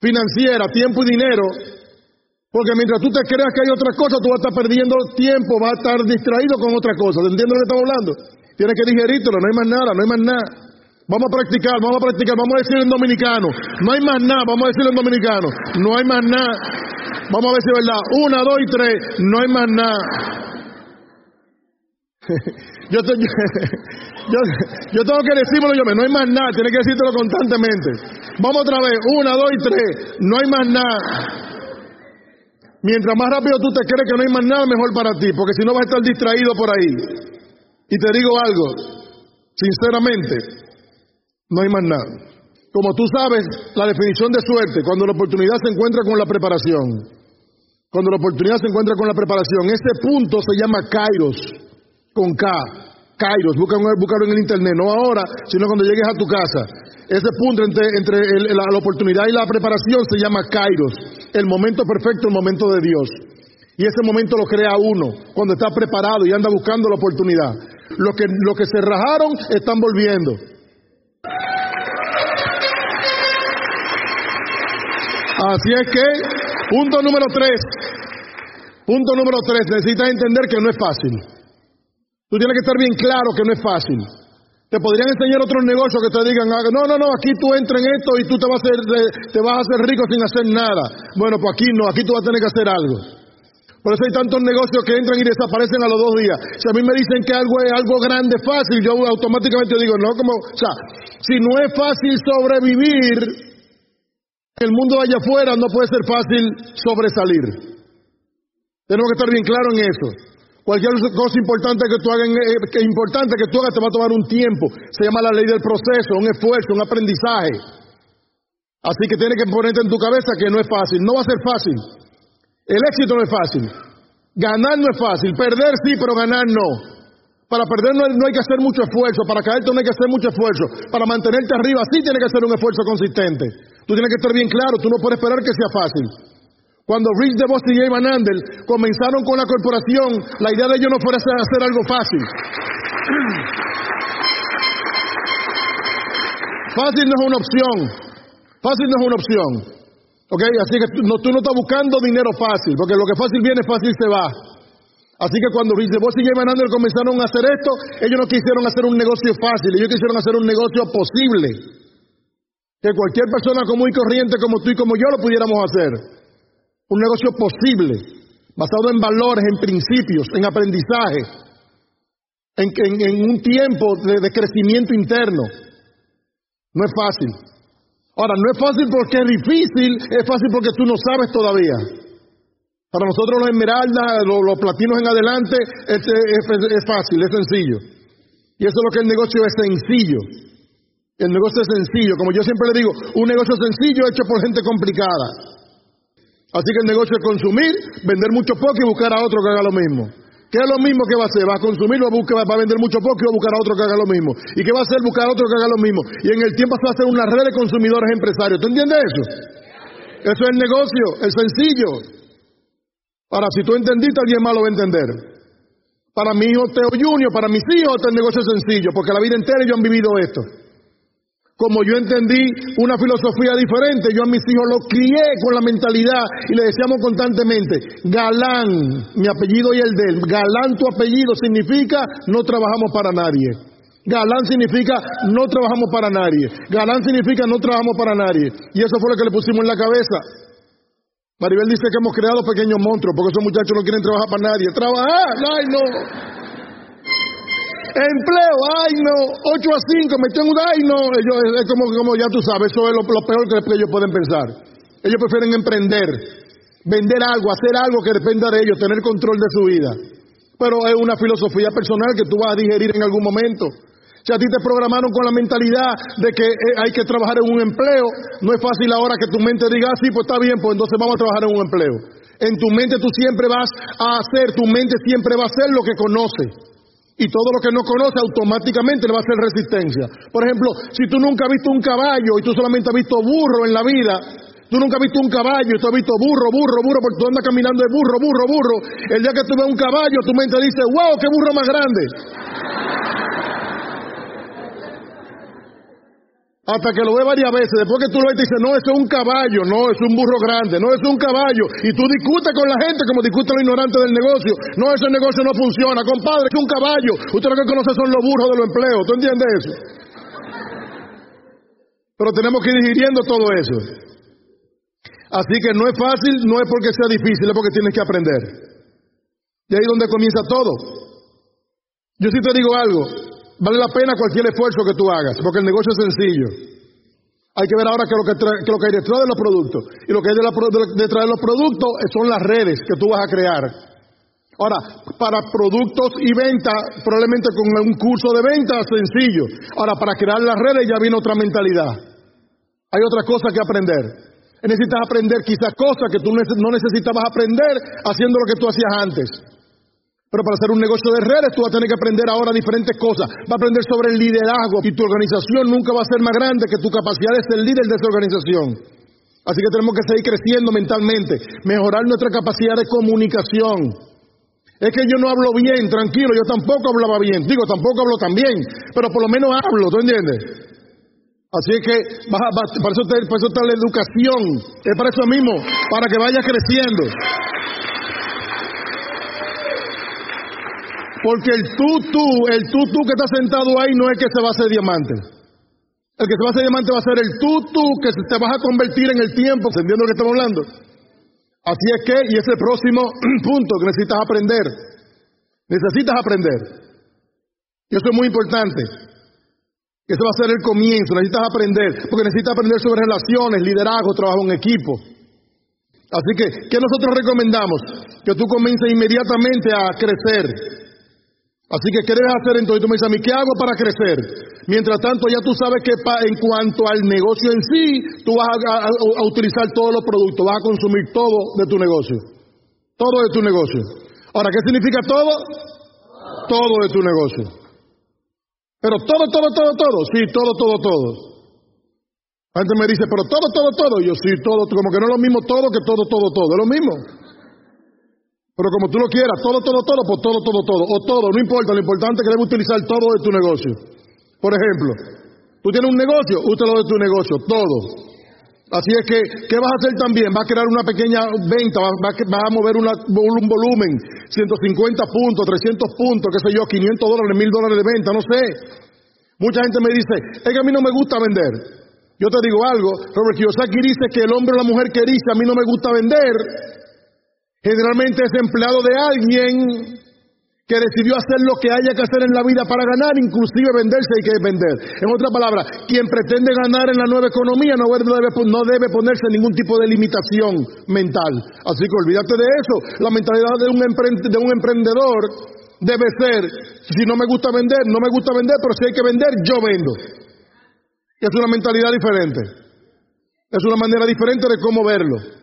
[SPEAKER 1] financiera, tiempo y dinero, porque mientras tú te creas que hay otra cosa, tú vas a estar perdiendo tiempo, vas a estar distraído con otra cosa. ¿Te entiendes lo que estamos hablando? Tienes que digerírtelo, no hay más nada, no hay más nada. Vamos a practicar, vamos a practicar, vamos a decir en dominicano. No hay más nada, vamos a decir en dominicano. No hay más nada. Vamos a ver si es verdad. Una, dos y tres, no hay más nada. [laughs] yo, te, [laughs] yo, yo, tengo que decírmelo yo, no hay más nada, tienes que decírtelo constantemente. Vamos otra vez, una, dos y tres, no hay más nada. Mientras más rápido tú te crees que no hay más nada, mejor para ti, porque si no vas a estar distraído por ahí. Y te digo algo, sinceramente, no hay más nada. Como tú sabes, la definición de suerte, cuando la oportunidad se encuentra con la preparación. Cuando la oportunidad se encuentra con la preparación, ese punto se llama Kairos, con K. Kairos, búscalo en el internet, no ahora, sino cuando llegues a tu casa. Ese punto entre, entre la, oportunidad y la preparación se llama Kairos, el momento perfecto, el momento de Dios. Y ese momento lo crea uno, cuando está preparado y anda buscando la oportunidad. Los que, los que se rajaron están volviendo. Así es que, punto número tres, punto número tres, necesitas entender que no es fácil. Tú tienes que estar bien claro que no es fácil. Te podrían enseñar otros negocios que te digan, ah, no, no, no, aquí tú entras en esto y tú te vas, a hacer, te vas a hacer rico sin hacer nada. Bueno, pues aquí no, aquí tú vas a tener que hacer algo. Por eso hay tantos negocios que entran y desaparecen a los dos días. Si a mí me dicen que algo es algo grande, fácil, yo automáticamente digo, no, como, o sea, si no es fácil sobrevivir, el mundo allá afuera no puede ser fácil sobresalir. Tenemos que estar bien claros en eso. Cualquier cosa importante que tú hagas, eh, que importante que tú hagas te va a tomar un tiempo. Se llama la ley del proceso, un esfuerzo, un aprendizaje. Así que tienes que ponerte en tu cabeza que no es fácil. No va a ser fácil. El éxito no es fácil. Ganar no es fácil. Perder sí, pero ganar no. Para perder no, hay que hacer mucho esfuerzo. Para caerte no hay que hacer mucho esfuerzo. Para mantenerte arriba sí tiene que hacer un esfuerzo consistente. Tú tienes que estar bien claro. Tú no puedes esperar que sea fácil. Cuando Rich DeVos y Jay Van Andel comenzaron con la corporación, la idea de ellos no fuera hacer, algo fácil. [clears throat] Fácil no es una opción. Fácil no es una opción. ¿Ok? Así que tú no, tú no estás buscando dinero fácil, porque lo que fácil viene, fácil se va. Así que cuando Rich DeVos y Jay Andel comenzaron a hacer esto, ellos no quisieron hacer un negocio fácil, ellos quisieron hacer un negocio posible. Que cualquier persona común y corriente como tú y como yo lo pudiéramos hacer. Un negocio posible, basado en valores, en principios, en aprendizaje, en, un tiempo de, crecimiento interno. No es fácil. Ahora, no es fácil porque es difícil, es fácil porque tú no sabes todavía. Para nosotros los esmeraldas, los, platinos en adelante, es, es, fácil, es sencillo. Y eso es lo que el negocio es sencillo. El negocio es sencillo. Como yo siempre le digo, un negocio sencillo hecho por gente complicada. Así que el negocio es consumir, vender mucho poco y buscar a otro que haga lo mismo. ¿Qué es lo mismo que va a hacer? Va a consumir, va a, va a vender mucho poco y va a buscar a otro que haga lo mismo. ¿Y qué va a hacer? Buscar a otro que haga lo mismo. Y en el tiempo se va a hacer una red de consumidores empresarios. ¿Tú entiendes eso? Eso es el negocio, es sencillo. Ahora, si tú entendiste, alguien más lo va a entender. Para mi hijo Teo Junior, para mis hijos, este negocio es sencillo, porque la vida entera ellos han vivido esto como yo entendí una filosofía diferente, yo a mis hijos los crié con la mentalidad y le decíamos constantemente, galán, mi apellido y el de él, galán tu apellido significa no trabajamos para nadie. Galán significa no trabajamos para nadie. Galán significa no trabajamos para nadie. Y eso fue lo que le pusimos en la cabeza. Maribel dice que hemos creado pequeños monstruos porque esos muchachos no quieren trabajar para nadie. Trabajar, ay no. Empleo, ay no, 8 a 5, me tengo un, ay no, ellos, es como, como ya tú sabes, eso es lo, peor que ellos pueden pensar. Ellos prefieren emprender, vender algo, hacer algo que dependa de ellos, tener control de su vida. pero es una filosofía personal que tú vas a digerir en algún momento. Si a ti te programaron con la mentalidad de que eh, hay que trabajar en un empleo, no es fácil ahora que tu mente diga, ah, sí, pues está bien, pues entonces vamos a trabajar en un empleo. En tu mente tú siempre vas a hacer, tu mente siempre va a hacer lo que conoce. Y todo lo que no conoce automáticamente le va a hacer resistencia. Por ejemplo, si tú nunca has visto un caballo y tú solamente has visto burro en la vida, Tú nunca has visto un caballo, tú has visto burro, burro, burro, porque tú andas caminando de burro, burro, burro. El día que tú ves un caballo, tu mente dice, wow, qué burro más grande. Hasta que lo ve varias veces. Después que tú lo ves, te dice, no, eso es un caballo, no, es un burro grande, no, es un caballo. Y tú discutes con la gente como discuten los ignorantes del negocio. No, ese negocio no funciona. Compadre, es un caballo. Usted lo que conoce son los burros de los empleos. ¿Tú entiendes eso? Pero tenemos que ir digiriendo todo eso. Así que no es fácil, no es porque sea difícil, es porque tienes que aprender. Y ahí es donde comienza todo. Yo sí te digo algo, vale la pena cualquier esfuerzo que tú hagas, porque el negocio es sencillo. Hay que ver ahora qué es lo que, hay detrás de los productos. Y lo que hay detrás de los productos son las redes que tú vas a crear. Ahora, para productos y venta, probablemente con un curso de venta sencillo. Ahora, para crear las redes ya viene otra mentalidad. Hay otra cosa que aprender. Necesitas aprender quizás cosas que tú no necesitabas aprender haciendo lo que tú hacías antes. Pero para hacer un negocio de redes tú vas a tener que aprender ahora diferentes cosas. Va a aprender sobre el liderazgo y tu organización nunca va a ser más grande que tu capacidad de ser líder de esa organización. Así que tenemos que seguir creciendo mentalmente, mejorar nuestra capacidad de comunicación. Es que yo no hablo bien, tranquilo, yo tampoco hablaba bien. Digo, tampoco hablo tan bien, pero por lo menos hablo, ¿tú entiendes? Así es que para, eso está, la educación, es para eso mismo, para que vayas creciendo. Porque el tú, tú, el tú, tú que está sentado ahí no es que se va a hacer diamante. El que se va a hacer diamante va a ser el tú, tú que te vas a convertir en el tiempo, ¿entiendes lo que estamos hablando? Así es que, y es el próximo [clears throat] punto que necesitas aprender. Necesitas aprender. Y eso es muy importante. Ese va a ser el comienzo, necesitas aprender, porque necesitas aprender sobre relaciones, liderazgo, trabajo en equipo. Así que, ¿qué nosotros recomendamos? Que tú comiences inmediatamente a crecer. Así que, ¿qué debes hacer entonces? Tú me dices a mí, ¿qué hago para crecer? Mientras tanto, ya tú sabes que en cuanto al negocio en sí, tú vas a, utilizar todos los productos, vas a consumir todo de tu negocio. Todo de tu negocio. Ahora, ¿qué significa todo? Todo de tu negocio. Pero todo, todo, todo, todo. Sí, todo, todo, todo. Gente me dice, pero todo, todo, todo. yo sí, todo, como que no es lo mismo todo que todo, todo, todo. Es lo mismo. Pero como tú lo quieras, todo, todo, todo, pues todo, todo, todo. O todo, no importa. Lo importante es que debes utilizar todo de tu negocio. Por ejemplo, tú tienes un negocio, úsalo de tu negocio, todo. Así es que, ¿qué vas a hacer también? Va a crear una pequeña venta, va, a mover un volumen, 150 puntos, 300 puntos, qué sé yo, 500 dólares, 1000 dólares de venta, no sé. Mucha gente me dice, es que a mí no me gusta vender. Yo te digo algo, Robert Kiyosaki dice que el hombre o la mujer que dice, a mí no me gusta vender, generalmente es empleado de alguien que decidió hacer lo que haya que hacer en la vida para ganar, inclusive venderse hay que vender. En otras palabras, quien pretende ganar en la nueva economía no debe, no debe ponerse ningún tipo de limitación mental. Así que olvídate de eso. La mentalidad de un, de un emprendedor debe ser, si no me gusta vender, no me gusta vender, pero si hay que vender, yo vendo. Es una mentalidad diferente. Es una manera diferente de cómo verlo.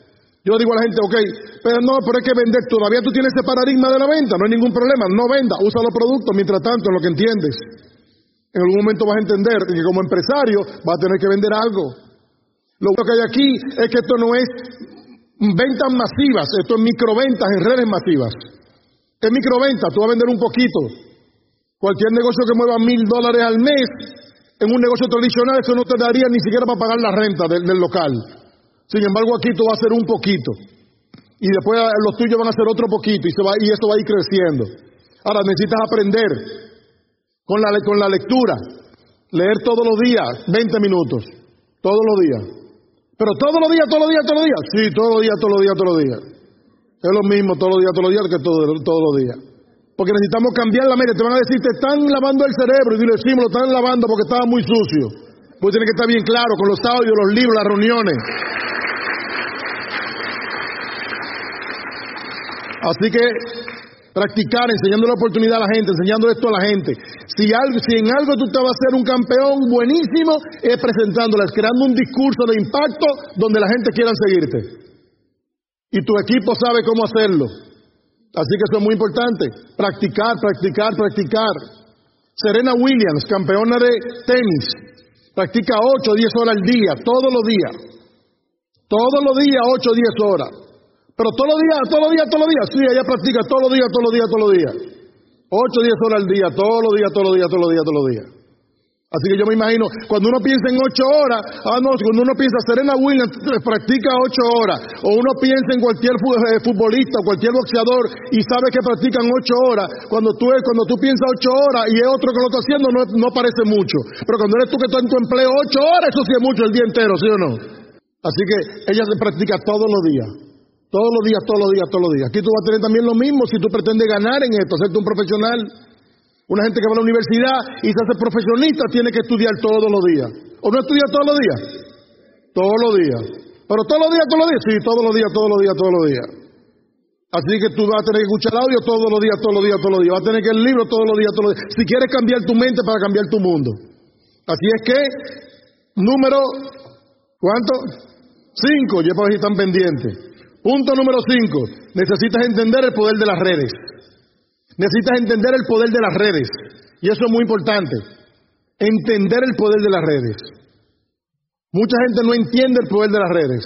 [SPEAKER 1] Yo digo a la gente, ok, pero no, pero hay que vender. Todavía tú tienes ese paradigma de la venta, no hay ningún problema. No venda, usa los productos mientras tanto, en lo que entiendes. En algún momento vas a entender que como empresario vas a tener que vender algo. Lo que hay aquí es que esto no es ventas masivas, esto es microventas en redes masivas. Es microventa, tú vas a vender un poquito. Cualquier negocio que mueva mil dólares al mes, en un negocio tradicional eso no te daría ni siquiera para pagar la renta del local. Sin embargo, aquí tú vas a hacer un poquito. Y después eh, los tuyos van a hacer otro poquito y, se va, y eso va a ir creciendo. Ahora necesitas aprender con la, con la lectura. Leer todos los días, 20 minutos. Todos los días. Pero todos los días, todos los días, todos los días. Sí, todos los días, todos los días, todos los días. Es lo mismo todos los días, todos los días que todos, todos los días. Porque necesitamos cambiar la mente. Te van a decir, te están lavando el cerebro. Y dile, sí, me lo están lavando porque estaba muy sucio. Pues tiene que estar bien claro con los audios, los libros, las reuniones. Así que, Practicar, enseñando la oportunidad a la gente, enseñando esto a la gente. Si, algo, si en algo tú te vas a ser un campeón buenísimo, es presentándolas, creando un discurso de impacto donde la gente quiera seguirte. Y tu equipo sabe cómo hacerlo. Así que eso es muy importante. Practicar, practicar, practicar. Serena Williams, campeona de tenis, practica 8 o 10 horas al día, todos los días. Todos los días, 8 o 10 horas. Pero todos los días, todos los días, todos los días. Sí, ella practica todos los días, todos los días, todos los días. Ocho, diez horas al día, todos los días, todos los días, todos los días, todos los días. Así que yo me imagino, cuando uno piensa en ocho horas, ah, no, cuando uno piensa Serena Williams practica ocho horas, o uno piensa en cualquier eh, futbolista, o cualquier boxeador, y sabe que practican ocho horas, cuando tú, cuando tú piensas ocho horas y es otro que lo está haciendo, no, no parece mucho. Pero cuando eres tú que estás en tu empleo ocho horas, eso sí es mucho el día entero, ¿sí o no? Así que ella se practica todos los días. Todos los días, todos los días, todos los días. Aquí tú vas a tener también lo mismo si tú pretendes ganar en esto, hacerte un profesional. Una gente que va a la universidad y se hace profesionista tiene que estudiar todos los días. ¿O no estudia todos los días? Todos los días. Pero todos los días, todos los días. Sí, todos los días, todos los días, todos los días. Así que tú vas a tener que escuchar audio todos los días, todos los días, todos los días. Vas a tener que el libro todos los días, todos los días. Si quieres cambiar tu mente para cambiar tu mundo. Así es que, número, ¿cuánto? Cinco, para ver si están pendientes. Punto número cinco, necesitas entender el poder de las redes. Necesitas entender el poder de las redes. Y eso es muy importante. Entender el poder de las redes. Mucha gente no entiende el poder de las redes.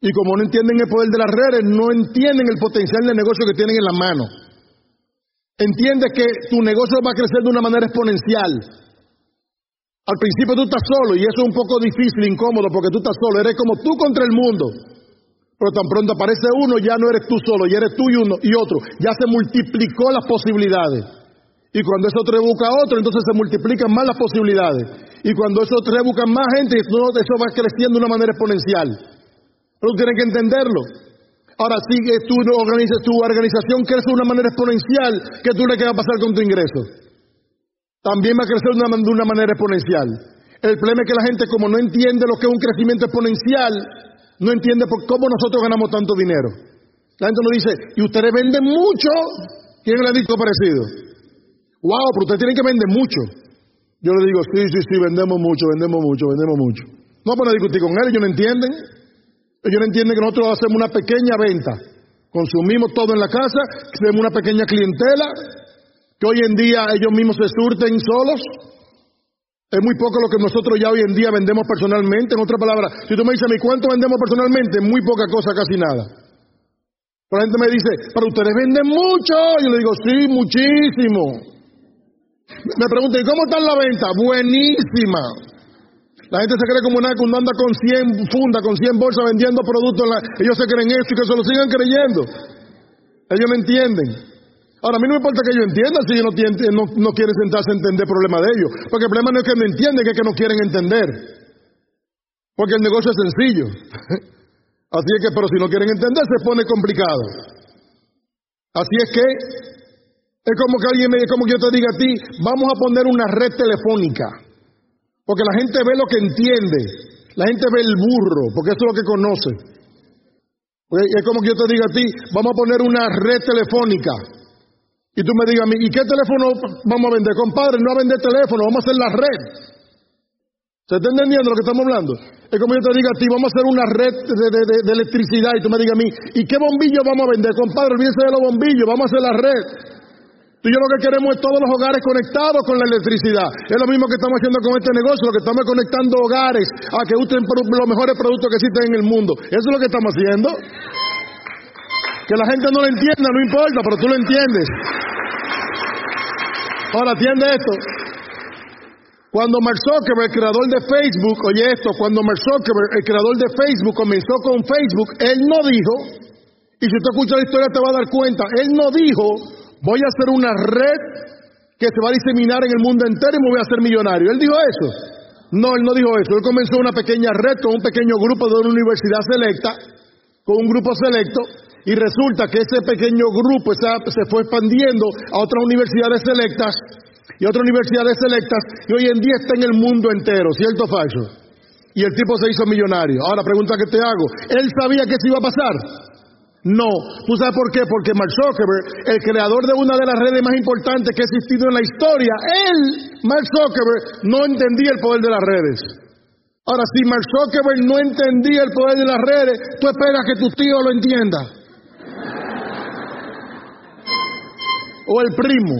[SPEAKER 1] Y como no entienden el poder de las redes, no entienden el potencial de negocio que tienen en la mano. Entiende que tu negocio va a crecer de una manera exponencial. Al principio tú estás solo y eso es un poco difícil, incómodo, porque tú estás solo. Eres como tú contra el mundo. Pero tan pronto aparece uno, ya no eres tú solo, ya eres tú y uno y otro. Ya se multiplicó las posibilidades. Y cuando eso busca a otro, entonces se multiplican más las posibilidades. Y cuando eso busca más gente, eso va creciendo de una manera exponencial. Pero tú tienes que entenderlo. Ahora, si tú organizas, tu organización crece de una manera exponencial, ¿qué tú le que va a pasar con tu ingreso? También va a crecer de una, de una manera exponencial. El problema es que la gente, como no entiende lo que es un crecimiento exponencial, no entiende por cómo nosotros ganamos tanto dinero. La gente nos dice, y ustedes venden mucho. ¿Quién le ha dicho parecido? Wow, pero ustedes tienen que vender mucho. Yo le digo, sí, sí, sí, vendemos mucho, vendemos mucho, vendemos mucho. No van a discutir con él, ellos no entienden. Ellos no entienden que nosotros hacemos una pequeña venta. Consumimos todo en la casa, hacemos una pequeña clientela, que hoy en día ellos mismos se surten solos. Es muy poco lo que nosotros ya hoy en día vendemos personalmente. En otras palabras, si tú me dices a mí cuánto vendemos personalmente, muy poca cosa, casi nada. La gente me dice, pero ustedes venden mucho. Yo le digo, sí, muchísimo. Me preguntan, ¿y cómo está la venta? Buenísima. La gente se cree como una cuando anda con 100 fundas, con 100 bolsas vendiendo productos. ellos se creen eso y que se lo sigan creyendo. Ellos me entienden. Ahora, a mí no me importa que ellos entiendan si ellos no, no, quieren sentarse a entender el problema de ellos. Porque el problema no es que no entienden, es que no quieren entender. Porque el negocio es sencillo. [laughs] Así es que, pero si no quieren entender, se pone complicado. Así es que, es como que alguien me, es como que yo te diga a ti, vamos a poner una red telefónica. Porque la gente ve lo que entiende. La gente ve el burro, porque eso es lo que conoce. Es como que yo te diga a ti, vamos a poner una red telefónica. Y tú me digas a mí, ¿y qué teléfono vamos a vender? Compadre, no a vender teléfono, vamos a hacer la red. ¿Se está entendiendo lo que estamos hablando? Es como yo te diga a ti, vamos a hacer una red de, electricidad y tú me digas a mí, ¿y qué bombillo vamos a vender? Compadre, olvídese de los bombillos, vamos a hacer la red. Tú y yo lo que queremos es todos los hogares conectados con la electricidad. Es lo mismo que estamos haciendo con este negocio, lo que estamos conectando hogares a que usen los mejores productos que existen en el mundo. Eso es lo que estamos haciendo. Que la gente no lo entienda, no importa, pero tú lo entiendes. Ahora atiende esto. Cuando Mark Zuckerberg, el creador de Facebook, oye esto, cuando Mark Zuckerberg, el creador de Facebook, comenzó con Facebook, él no dijo, y si tú escuchas la historia te vas a dar cuenta, él no dijo, voy a hacer una red que se va a diseminar en el mundo entero y me voy a hacer millonario. Él dijo eso. No, él no dijo eso. Él comenzó una pequeña red con un pequeño grupo de una universidad selecta, con un grupo selecto, y resulta que ese pequeño grupo se fue expandiendo a otras universidades selectas y otras universidades selectas y hoy en día está en el mundo entero, ¿cierto o falso? Y el tipo se hizo millonario. Ahora, pregunta que te hago, ¿él sabía que eso iba a pasar? No. ¿Tú sabes por qué? Porque Mark Zuckerberg, el creador de una de las redes más importantes que ha existido en la historia, él, Mark Zuckerberg, no entendía el poder de las redes. Ahora, si Mark Zuckerberg no entendía el poder de las redes, tú esperas que tu tío lo entienda. O el primo.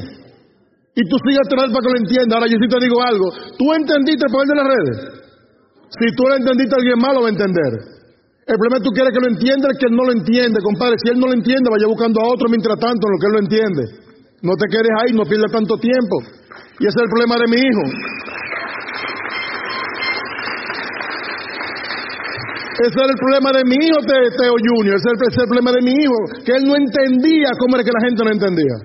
[SPEAKER 1] Y tú sigues atrás para que lo entienda. Ahora yo sí te digo algo. ¿Tú entendiste el poder de las redes? Si tú lo entendiste, alguien más lo va a entender. El problema es que tú quieres que lo entienda el que no lo entiende, compadre. Si él no lo entiende, vaya buscando a otro mientras tanto en lo que él lo entiende. No te quedes ahí, no pierdas tanto tiempo. Y ese es el problema de mi hijo. Ese es el problema de mi hijo, Teo Junior. Ese es, el, problema de mi hijo, que él no entendía cómo era que la gente no entendía.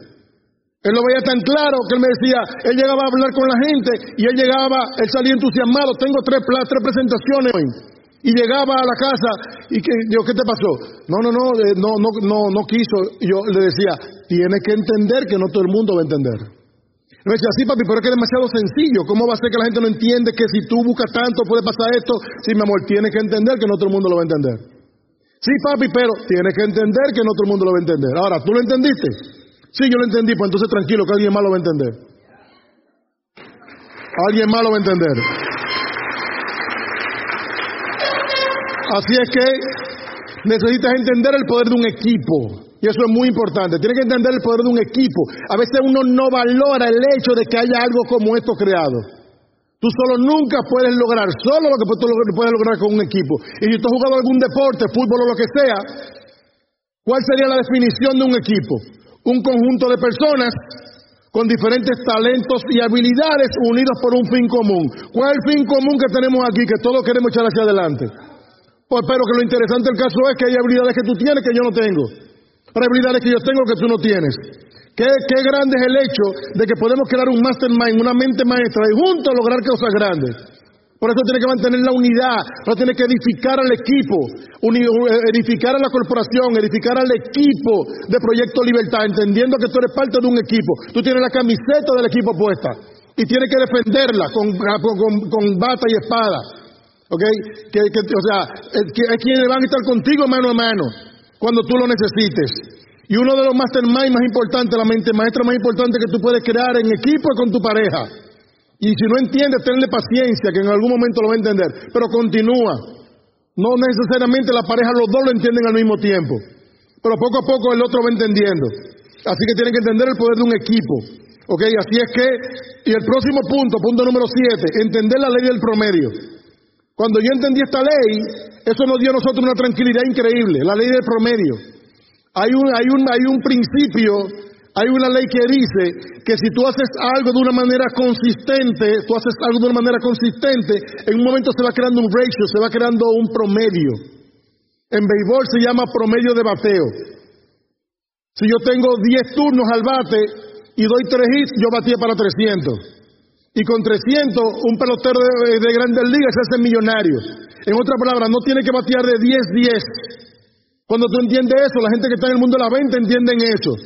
[SPEAKER 1] Él lo veía tan claro que él me decía, él llegaba a hablar con la gente y él llegaba, él salía entusiasmado. Tengo tres, tres presentaciones hoy y llegaba a la casa y que yo qué te pasó no no no eh, no no no no quiso y yo le decía tienes que entender que no todo el mundo va a entender me decía sí papi pero es que es demasiado sencillo. Cómo va a ser que la gente no entiende que si tú buscas tanto puede pasar esto sí mi amor tienes que entender que no todo el mundo lo va a entender. Sí papi pero tienes que entender que no todo el mundo lo va a entender. Ahora tú lo entendiste sí yo lo entendí pues entonces tranquilo que alguien más lo va a entender. Alguien más lo va a entender. Así es que necesitas entender el poder de un equipo. Y eso es muy importante. Tienes que entender el poder de un equipo. A veces uno no valora el hecho de que haya algo como esto creado. Tú solo nunca puedes lograr solo lo que tú puedes lograr con un equipo. Y si tú has jugado algún deporte, fútbol o lo que sea, ¿cuál sería la definición de un equipo? Un conjunto de personas con diferentes talentos y habilidades unidos por un fin común. ¿Cuál es el fin común que tenemos aquí? Que todos queremos echar hacia adelante. Pues, pero que lo interesante del caso es que hay habilidades que tú tienes que yo no tengo. Hay habilidades que yo tengo que tú no tienes. Qué, grande es el hecho de que podemos crear un mastermind, una mente maestra y juntos lograr cosas grandes. Por eso tiene que mantener la unidad, no tiene que edificar al equipo, edificar a la corporación, edificar al equipo de Proyecto Libertad, entendiendo que tú eres parte de un equipo. Tú tienes la camiseta del equipo puesta y tienes que defenderla con, con bata y espada. ¿Ok? Que, o sea, es quienes van a estar contigo mano a mano cuando tú lo necesites. Y uno de los mastermind más importantes, la mente maestra más importante que tú puedes crear en equipo es con tu pareja. Y si no entiendes, tenle paciencia, que en algún momento lo va a entender. Pero continúa. No necesariamente la pareja, los dos lo entienden al mismo tiempo. Pero poco a poco el otro va entendiendo. Así que tienen que entender el poder de un equipo. ¿Ok? Así es que, y el próximo punto, punto número siete, entender la ley del promedio. Cuando yo entendí esta ley, eso nos dio a nosotros una tranquilidad increíble, la ley del promedio. Hay un, hay un, hay un principio, hay una ley que dice que si tú haces algo de una manera consistente, tú haces algo de una manera consistente, en un momento se va creando un ratio, se va creando un promedio. En béisbol se llama promedio de bateo. Si yo tengo 10 turnos al bate y doy 3 hits, yo batía para 300. Y con 300, un pelotero de, grandes ligas se hace millonario. En otras palabras, no tiene que batear de 10-10. Cuando tú entiendes eso, la gente que está en el mundo de la venta entienden eso.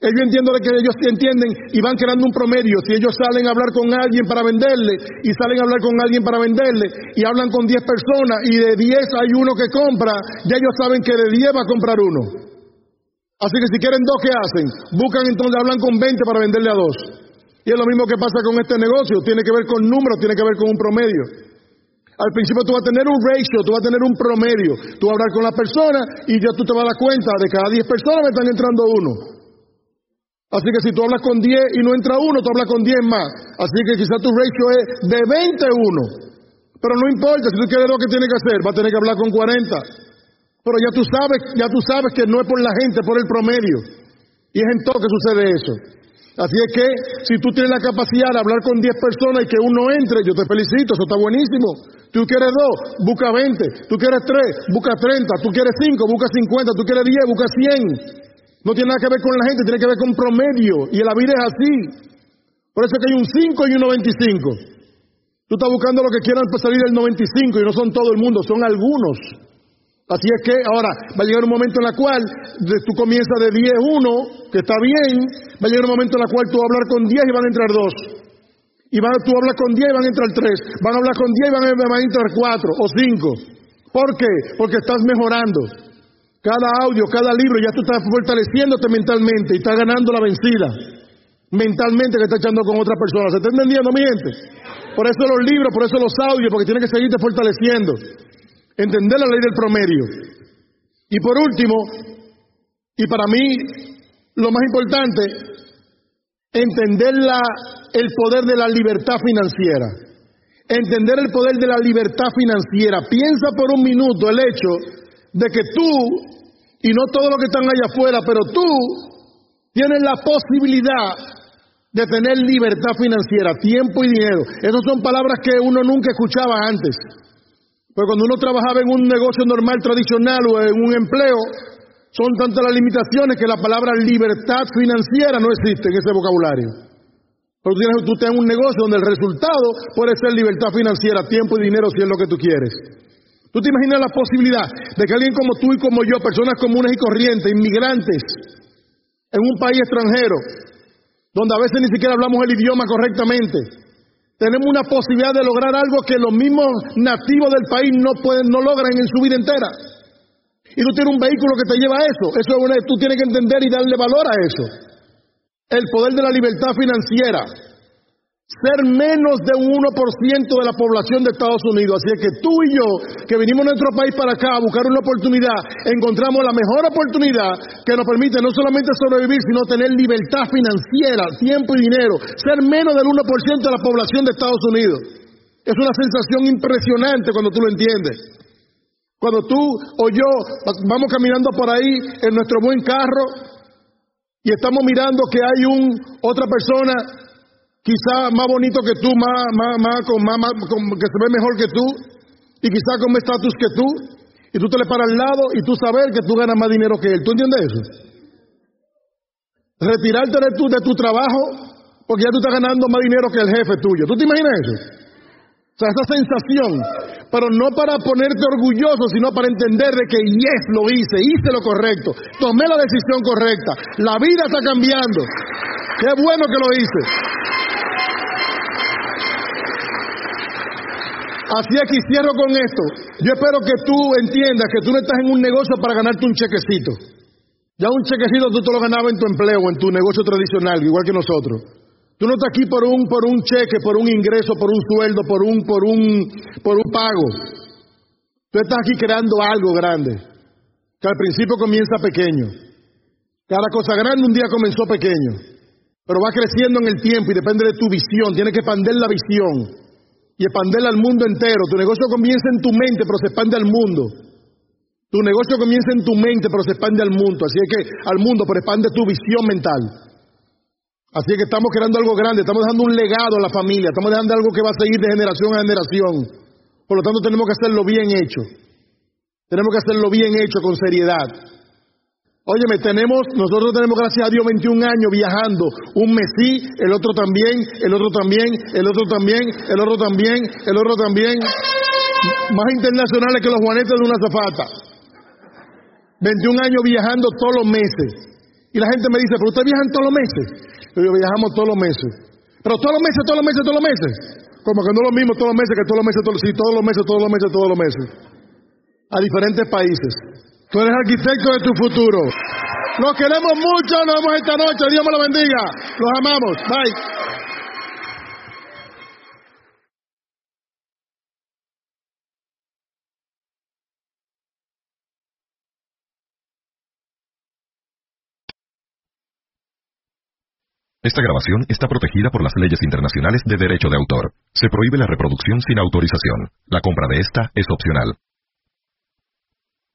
[SPEAKER 1] Ellos entienden que ellos entienden y van creando un promedio. Si ellos salen a hablar con alguien para venderle y salen a hablar con alguien para venderle y hablan con 10 personas y de 10 hay uno que compra, ya ellos saben que de 10 va a comprar uno. Así que si quieren dos, ¿qué hacen? Buscan entonces, hablan con 20 para venderle a dos. Y es lo mismo que pasa con este negocio, tiene que ver con números, tiene que ver con un promedio. Al principio tú vas a tener un ratio, tú vas a tener un promedio. Tú vas a hablar con la persona y ya tú te vas a dar cuenta de cada 10 personas me están entrando uno. Así que si tú hablas con 10 y no entra uno, tú hablas con 10 más. Así que quizás tu ratio es de 20 a 1. Pero no importa, si tú quieres lo que tienes que hacer, vas a tener que hablar con 40. Pero ya tú sabes, ya tú sabes que no es por la gente, es por el promedio. Y es en todo que sucede eso. Así es que si tú tienes la capacidad de hablar con 10 personas y que uno entre, yo te felicito, eso está buenísimo. Tú quieres dos, busca 20. Tú quieres tres, busca 30. Tú quieres cinco, busca 50. Tú quieres 10, busca 100. No tiene nada que ver con la gente, tiene que ver con promedio. Y la vida es así. Por eso es que hay un 5 y un 95. Tú estás buscando lo que quieran para salir del 95 y no son todo el mundo, son algunos. Así es que ahora va a llegar un momento en el cual tú comienzas de 10-1, que está bien, va a llegar un momento en el cual tú vas a hablar con 10 y van a entrar 2. Y van, tú hablas con 10 y van a entrar 3. Van a hablar con 10 y van a, van a entrar 4 o 5. ¿Por qué? Porque estás mejorando. cada audio, cada libro, ya tú estás fortaleciéndote mentalmente y estás ganando la vencida. Mentalmente que estás echando con otra persona. ¿Se está entendiendo, mi gente? Por eso los libros, por eso los audios, porque tienes que seguirte fortaleciendo. Entender la ley del promedio. Y por último, y para mí lo más importante, entender la, el poder de la libertad financiera. Entender el poder de la libertad financiera. Piensa por un minuto el hecho de que tú, y no todos los que están allá afuera, pero tú tienes la posibilidad de tener libertad financiera, tiempo y dinero. Esas son palabras que uno nunca escuchaba antes. Pero cuando uno trabajaba en un negocio normal, tradicional o en un empleo, son tantas las limitaciones que la palabra libertad financiera no existe en ese vocabulario. Pero tú tienes, tú tienes un negocio donde el resultado puede ser libertad financiera, tiempo y dinero si es lo que tú quieres. ¿Tú te imaginas la posibilidad de que alguien como tú y como yo, personas comunes y corrientes, inmigrantes, en un país extranjero, donde a veces ni siquiera hablamos el idioma correctamente, tenemos una posibilidad de lograr algo que los mismos nativos del país no pueden, no logran en su vida entera. Y tú tienes un vehículo que te lleva a eso. Eso es una, tú tienes que entender y darle valor a eso el poder de la libertad financiera, ser menos de un 1% de la población de Estados Unidos. Así es que tú y yo, que vinimos a nuestro país para acá a buscar una oportunidad, encontramos la mejor oportunidad que nos permite no solamente sobrevivir, sino tener libertad financiera, tiempo y dinero, ser menos del 1% de la población de Estados Unidos. Es una sensación impresionante cuando tú lo entiendes. Cuando tú o yo vamos caminando por ahí en nuestro buen carro, y estamos mirando que hay un otra persona quizá más bonito que tú, más, más, más, con, más, que se ve mejor que tú y quizá con más estatus que tú y tú te le paras al lado y tú sabes que tú ganas más dinero que él. ¿Tú entiendes eso? Retirarte de tu, de tu trabajo porque ya tú estás ganando más dinero que el jefe tuyo. ¿Tú te imaginas eso? O sea, esa sensación, pero no para ponerte orgulloso, sino para entender de que yes, lo hice, hice lo correcto, tomé la decisión correcta, la vida está cambiando. Qué bueno que lo hice. Así es que cierro con esto. Yo espero que tú entiendas que tú no estás en un negocio para ganarte un chequecito. Ya un chequecito tú te lo ganabas en tu empleo, en tu negocio tradicional, igual que nosotros. Tú no estás aquí por un, por un cheque, por un ingreso, por un sueldo, por un, por un, por un pago. Tú estás aquí creando algo grande, que al principio comienza pequeño. Cada cosa grande un día comenzó pequeño, pero va creciendo en el tiempo y depende de tu visión. Tienes que expandir la visión y expandirla al mundo entero. Tu negocio comienza en tu mente, pero se expande al mundo. Tu negocio comienza en tu mente, pero se expande al mundo. Así es que al mundo, pero expande tu visión mental. Así que estamos creando algo grande, estamos dejando un legado a la familia, estamos dejando algo que va a seguir de generación a generación. Por lo tanto, tenemos que hacerlo bien hecho. Tenemos que hacerlo bien hecho, con seriedad. Óyeme, tenemos, nosotros tenemos, gracias a Dios, 21 años viajando. Un mes sí, el otro también, el otro también, el otro también, el otro también, el otro también. Más internacionales que los juanetes de una zafata. 21 años viajando todos los meses. Y la gente me dice, pero ustedes viajan todos los meses. Yo viajamos todos los meses. Pero todos los meses, todos los meses, todos los meses. Como que no es lo mismo todos los meses que todos los meses, todos, sí, todos los meses, todos los meses, todos los meses. A diferentes países. Tú eres arquitecto de tu futuro. Los queremos mucho, nos vemos esta noche. Dios me lo bendiga. Los amamos. Bye.
[SPEAKER 3] Esta grabación está protegida por las leyes internacionales de derecho de autor. Se prohíbe la reproducción sin autorización. La compra de esta es opcional.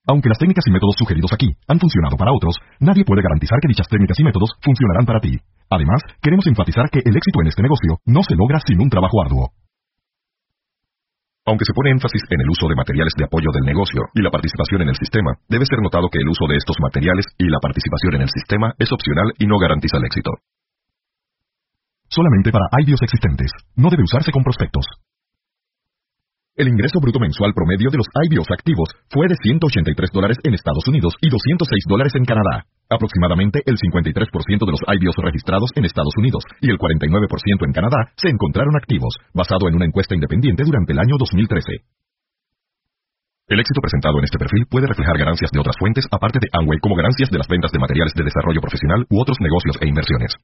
[SPEAKER 3] Aunque las técnicas y métodos sugeridos aquí han funcionado para otros, nadie puede garantizar que dichas técnicas y métodos funcionarán para ti. Además, queremos enfatizar que el éxito en este negocio no se logra sin un trabajo arduo. Aunque se pone énfasis en el uso de materiales de apoyo del negocio y la participación en el sistema, debe ser notado que el uso de estos materiales y la participación en el sistema es opcional y no garantiza el éxito solamente para IBIOS existentes. No debe usarse con prospectos. El ingreso bruto mensual promedio de los IBIOS activos fue de 183 dólares en Estados Unidos y 206 dólares en Canadá. Aproximadamente el 53% de los IBIOS registrados en Estados Unidos y el 49% en Canadá se encontraron activos, basado en una encuesta independiente durante el año 2013. El éxito presentado en este perfil puede reflejar ganancias de otras fuentes aparte de Amway como ganancias de las ventas de materiales de desarrollo profesional u otros negocios e inversiones.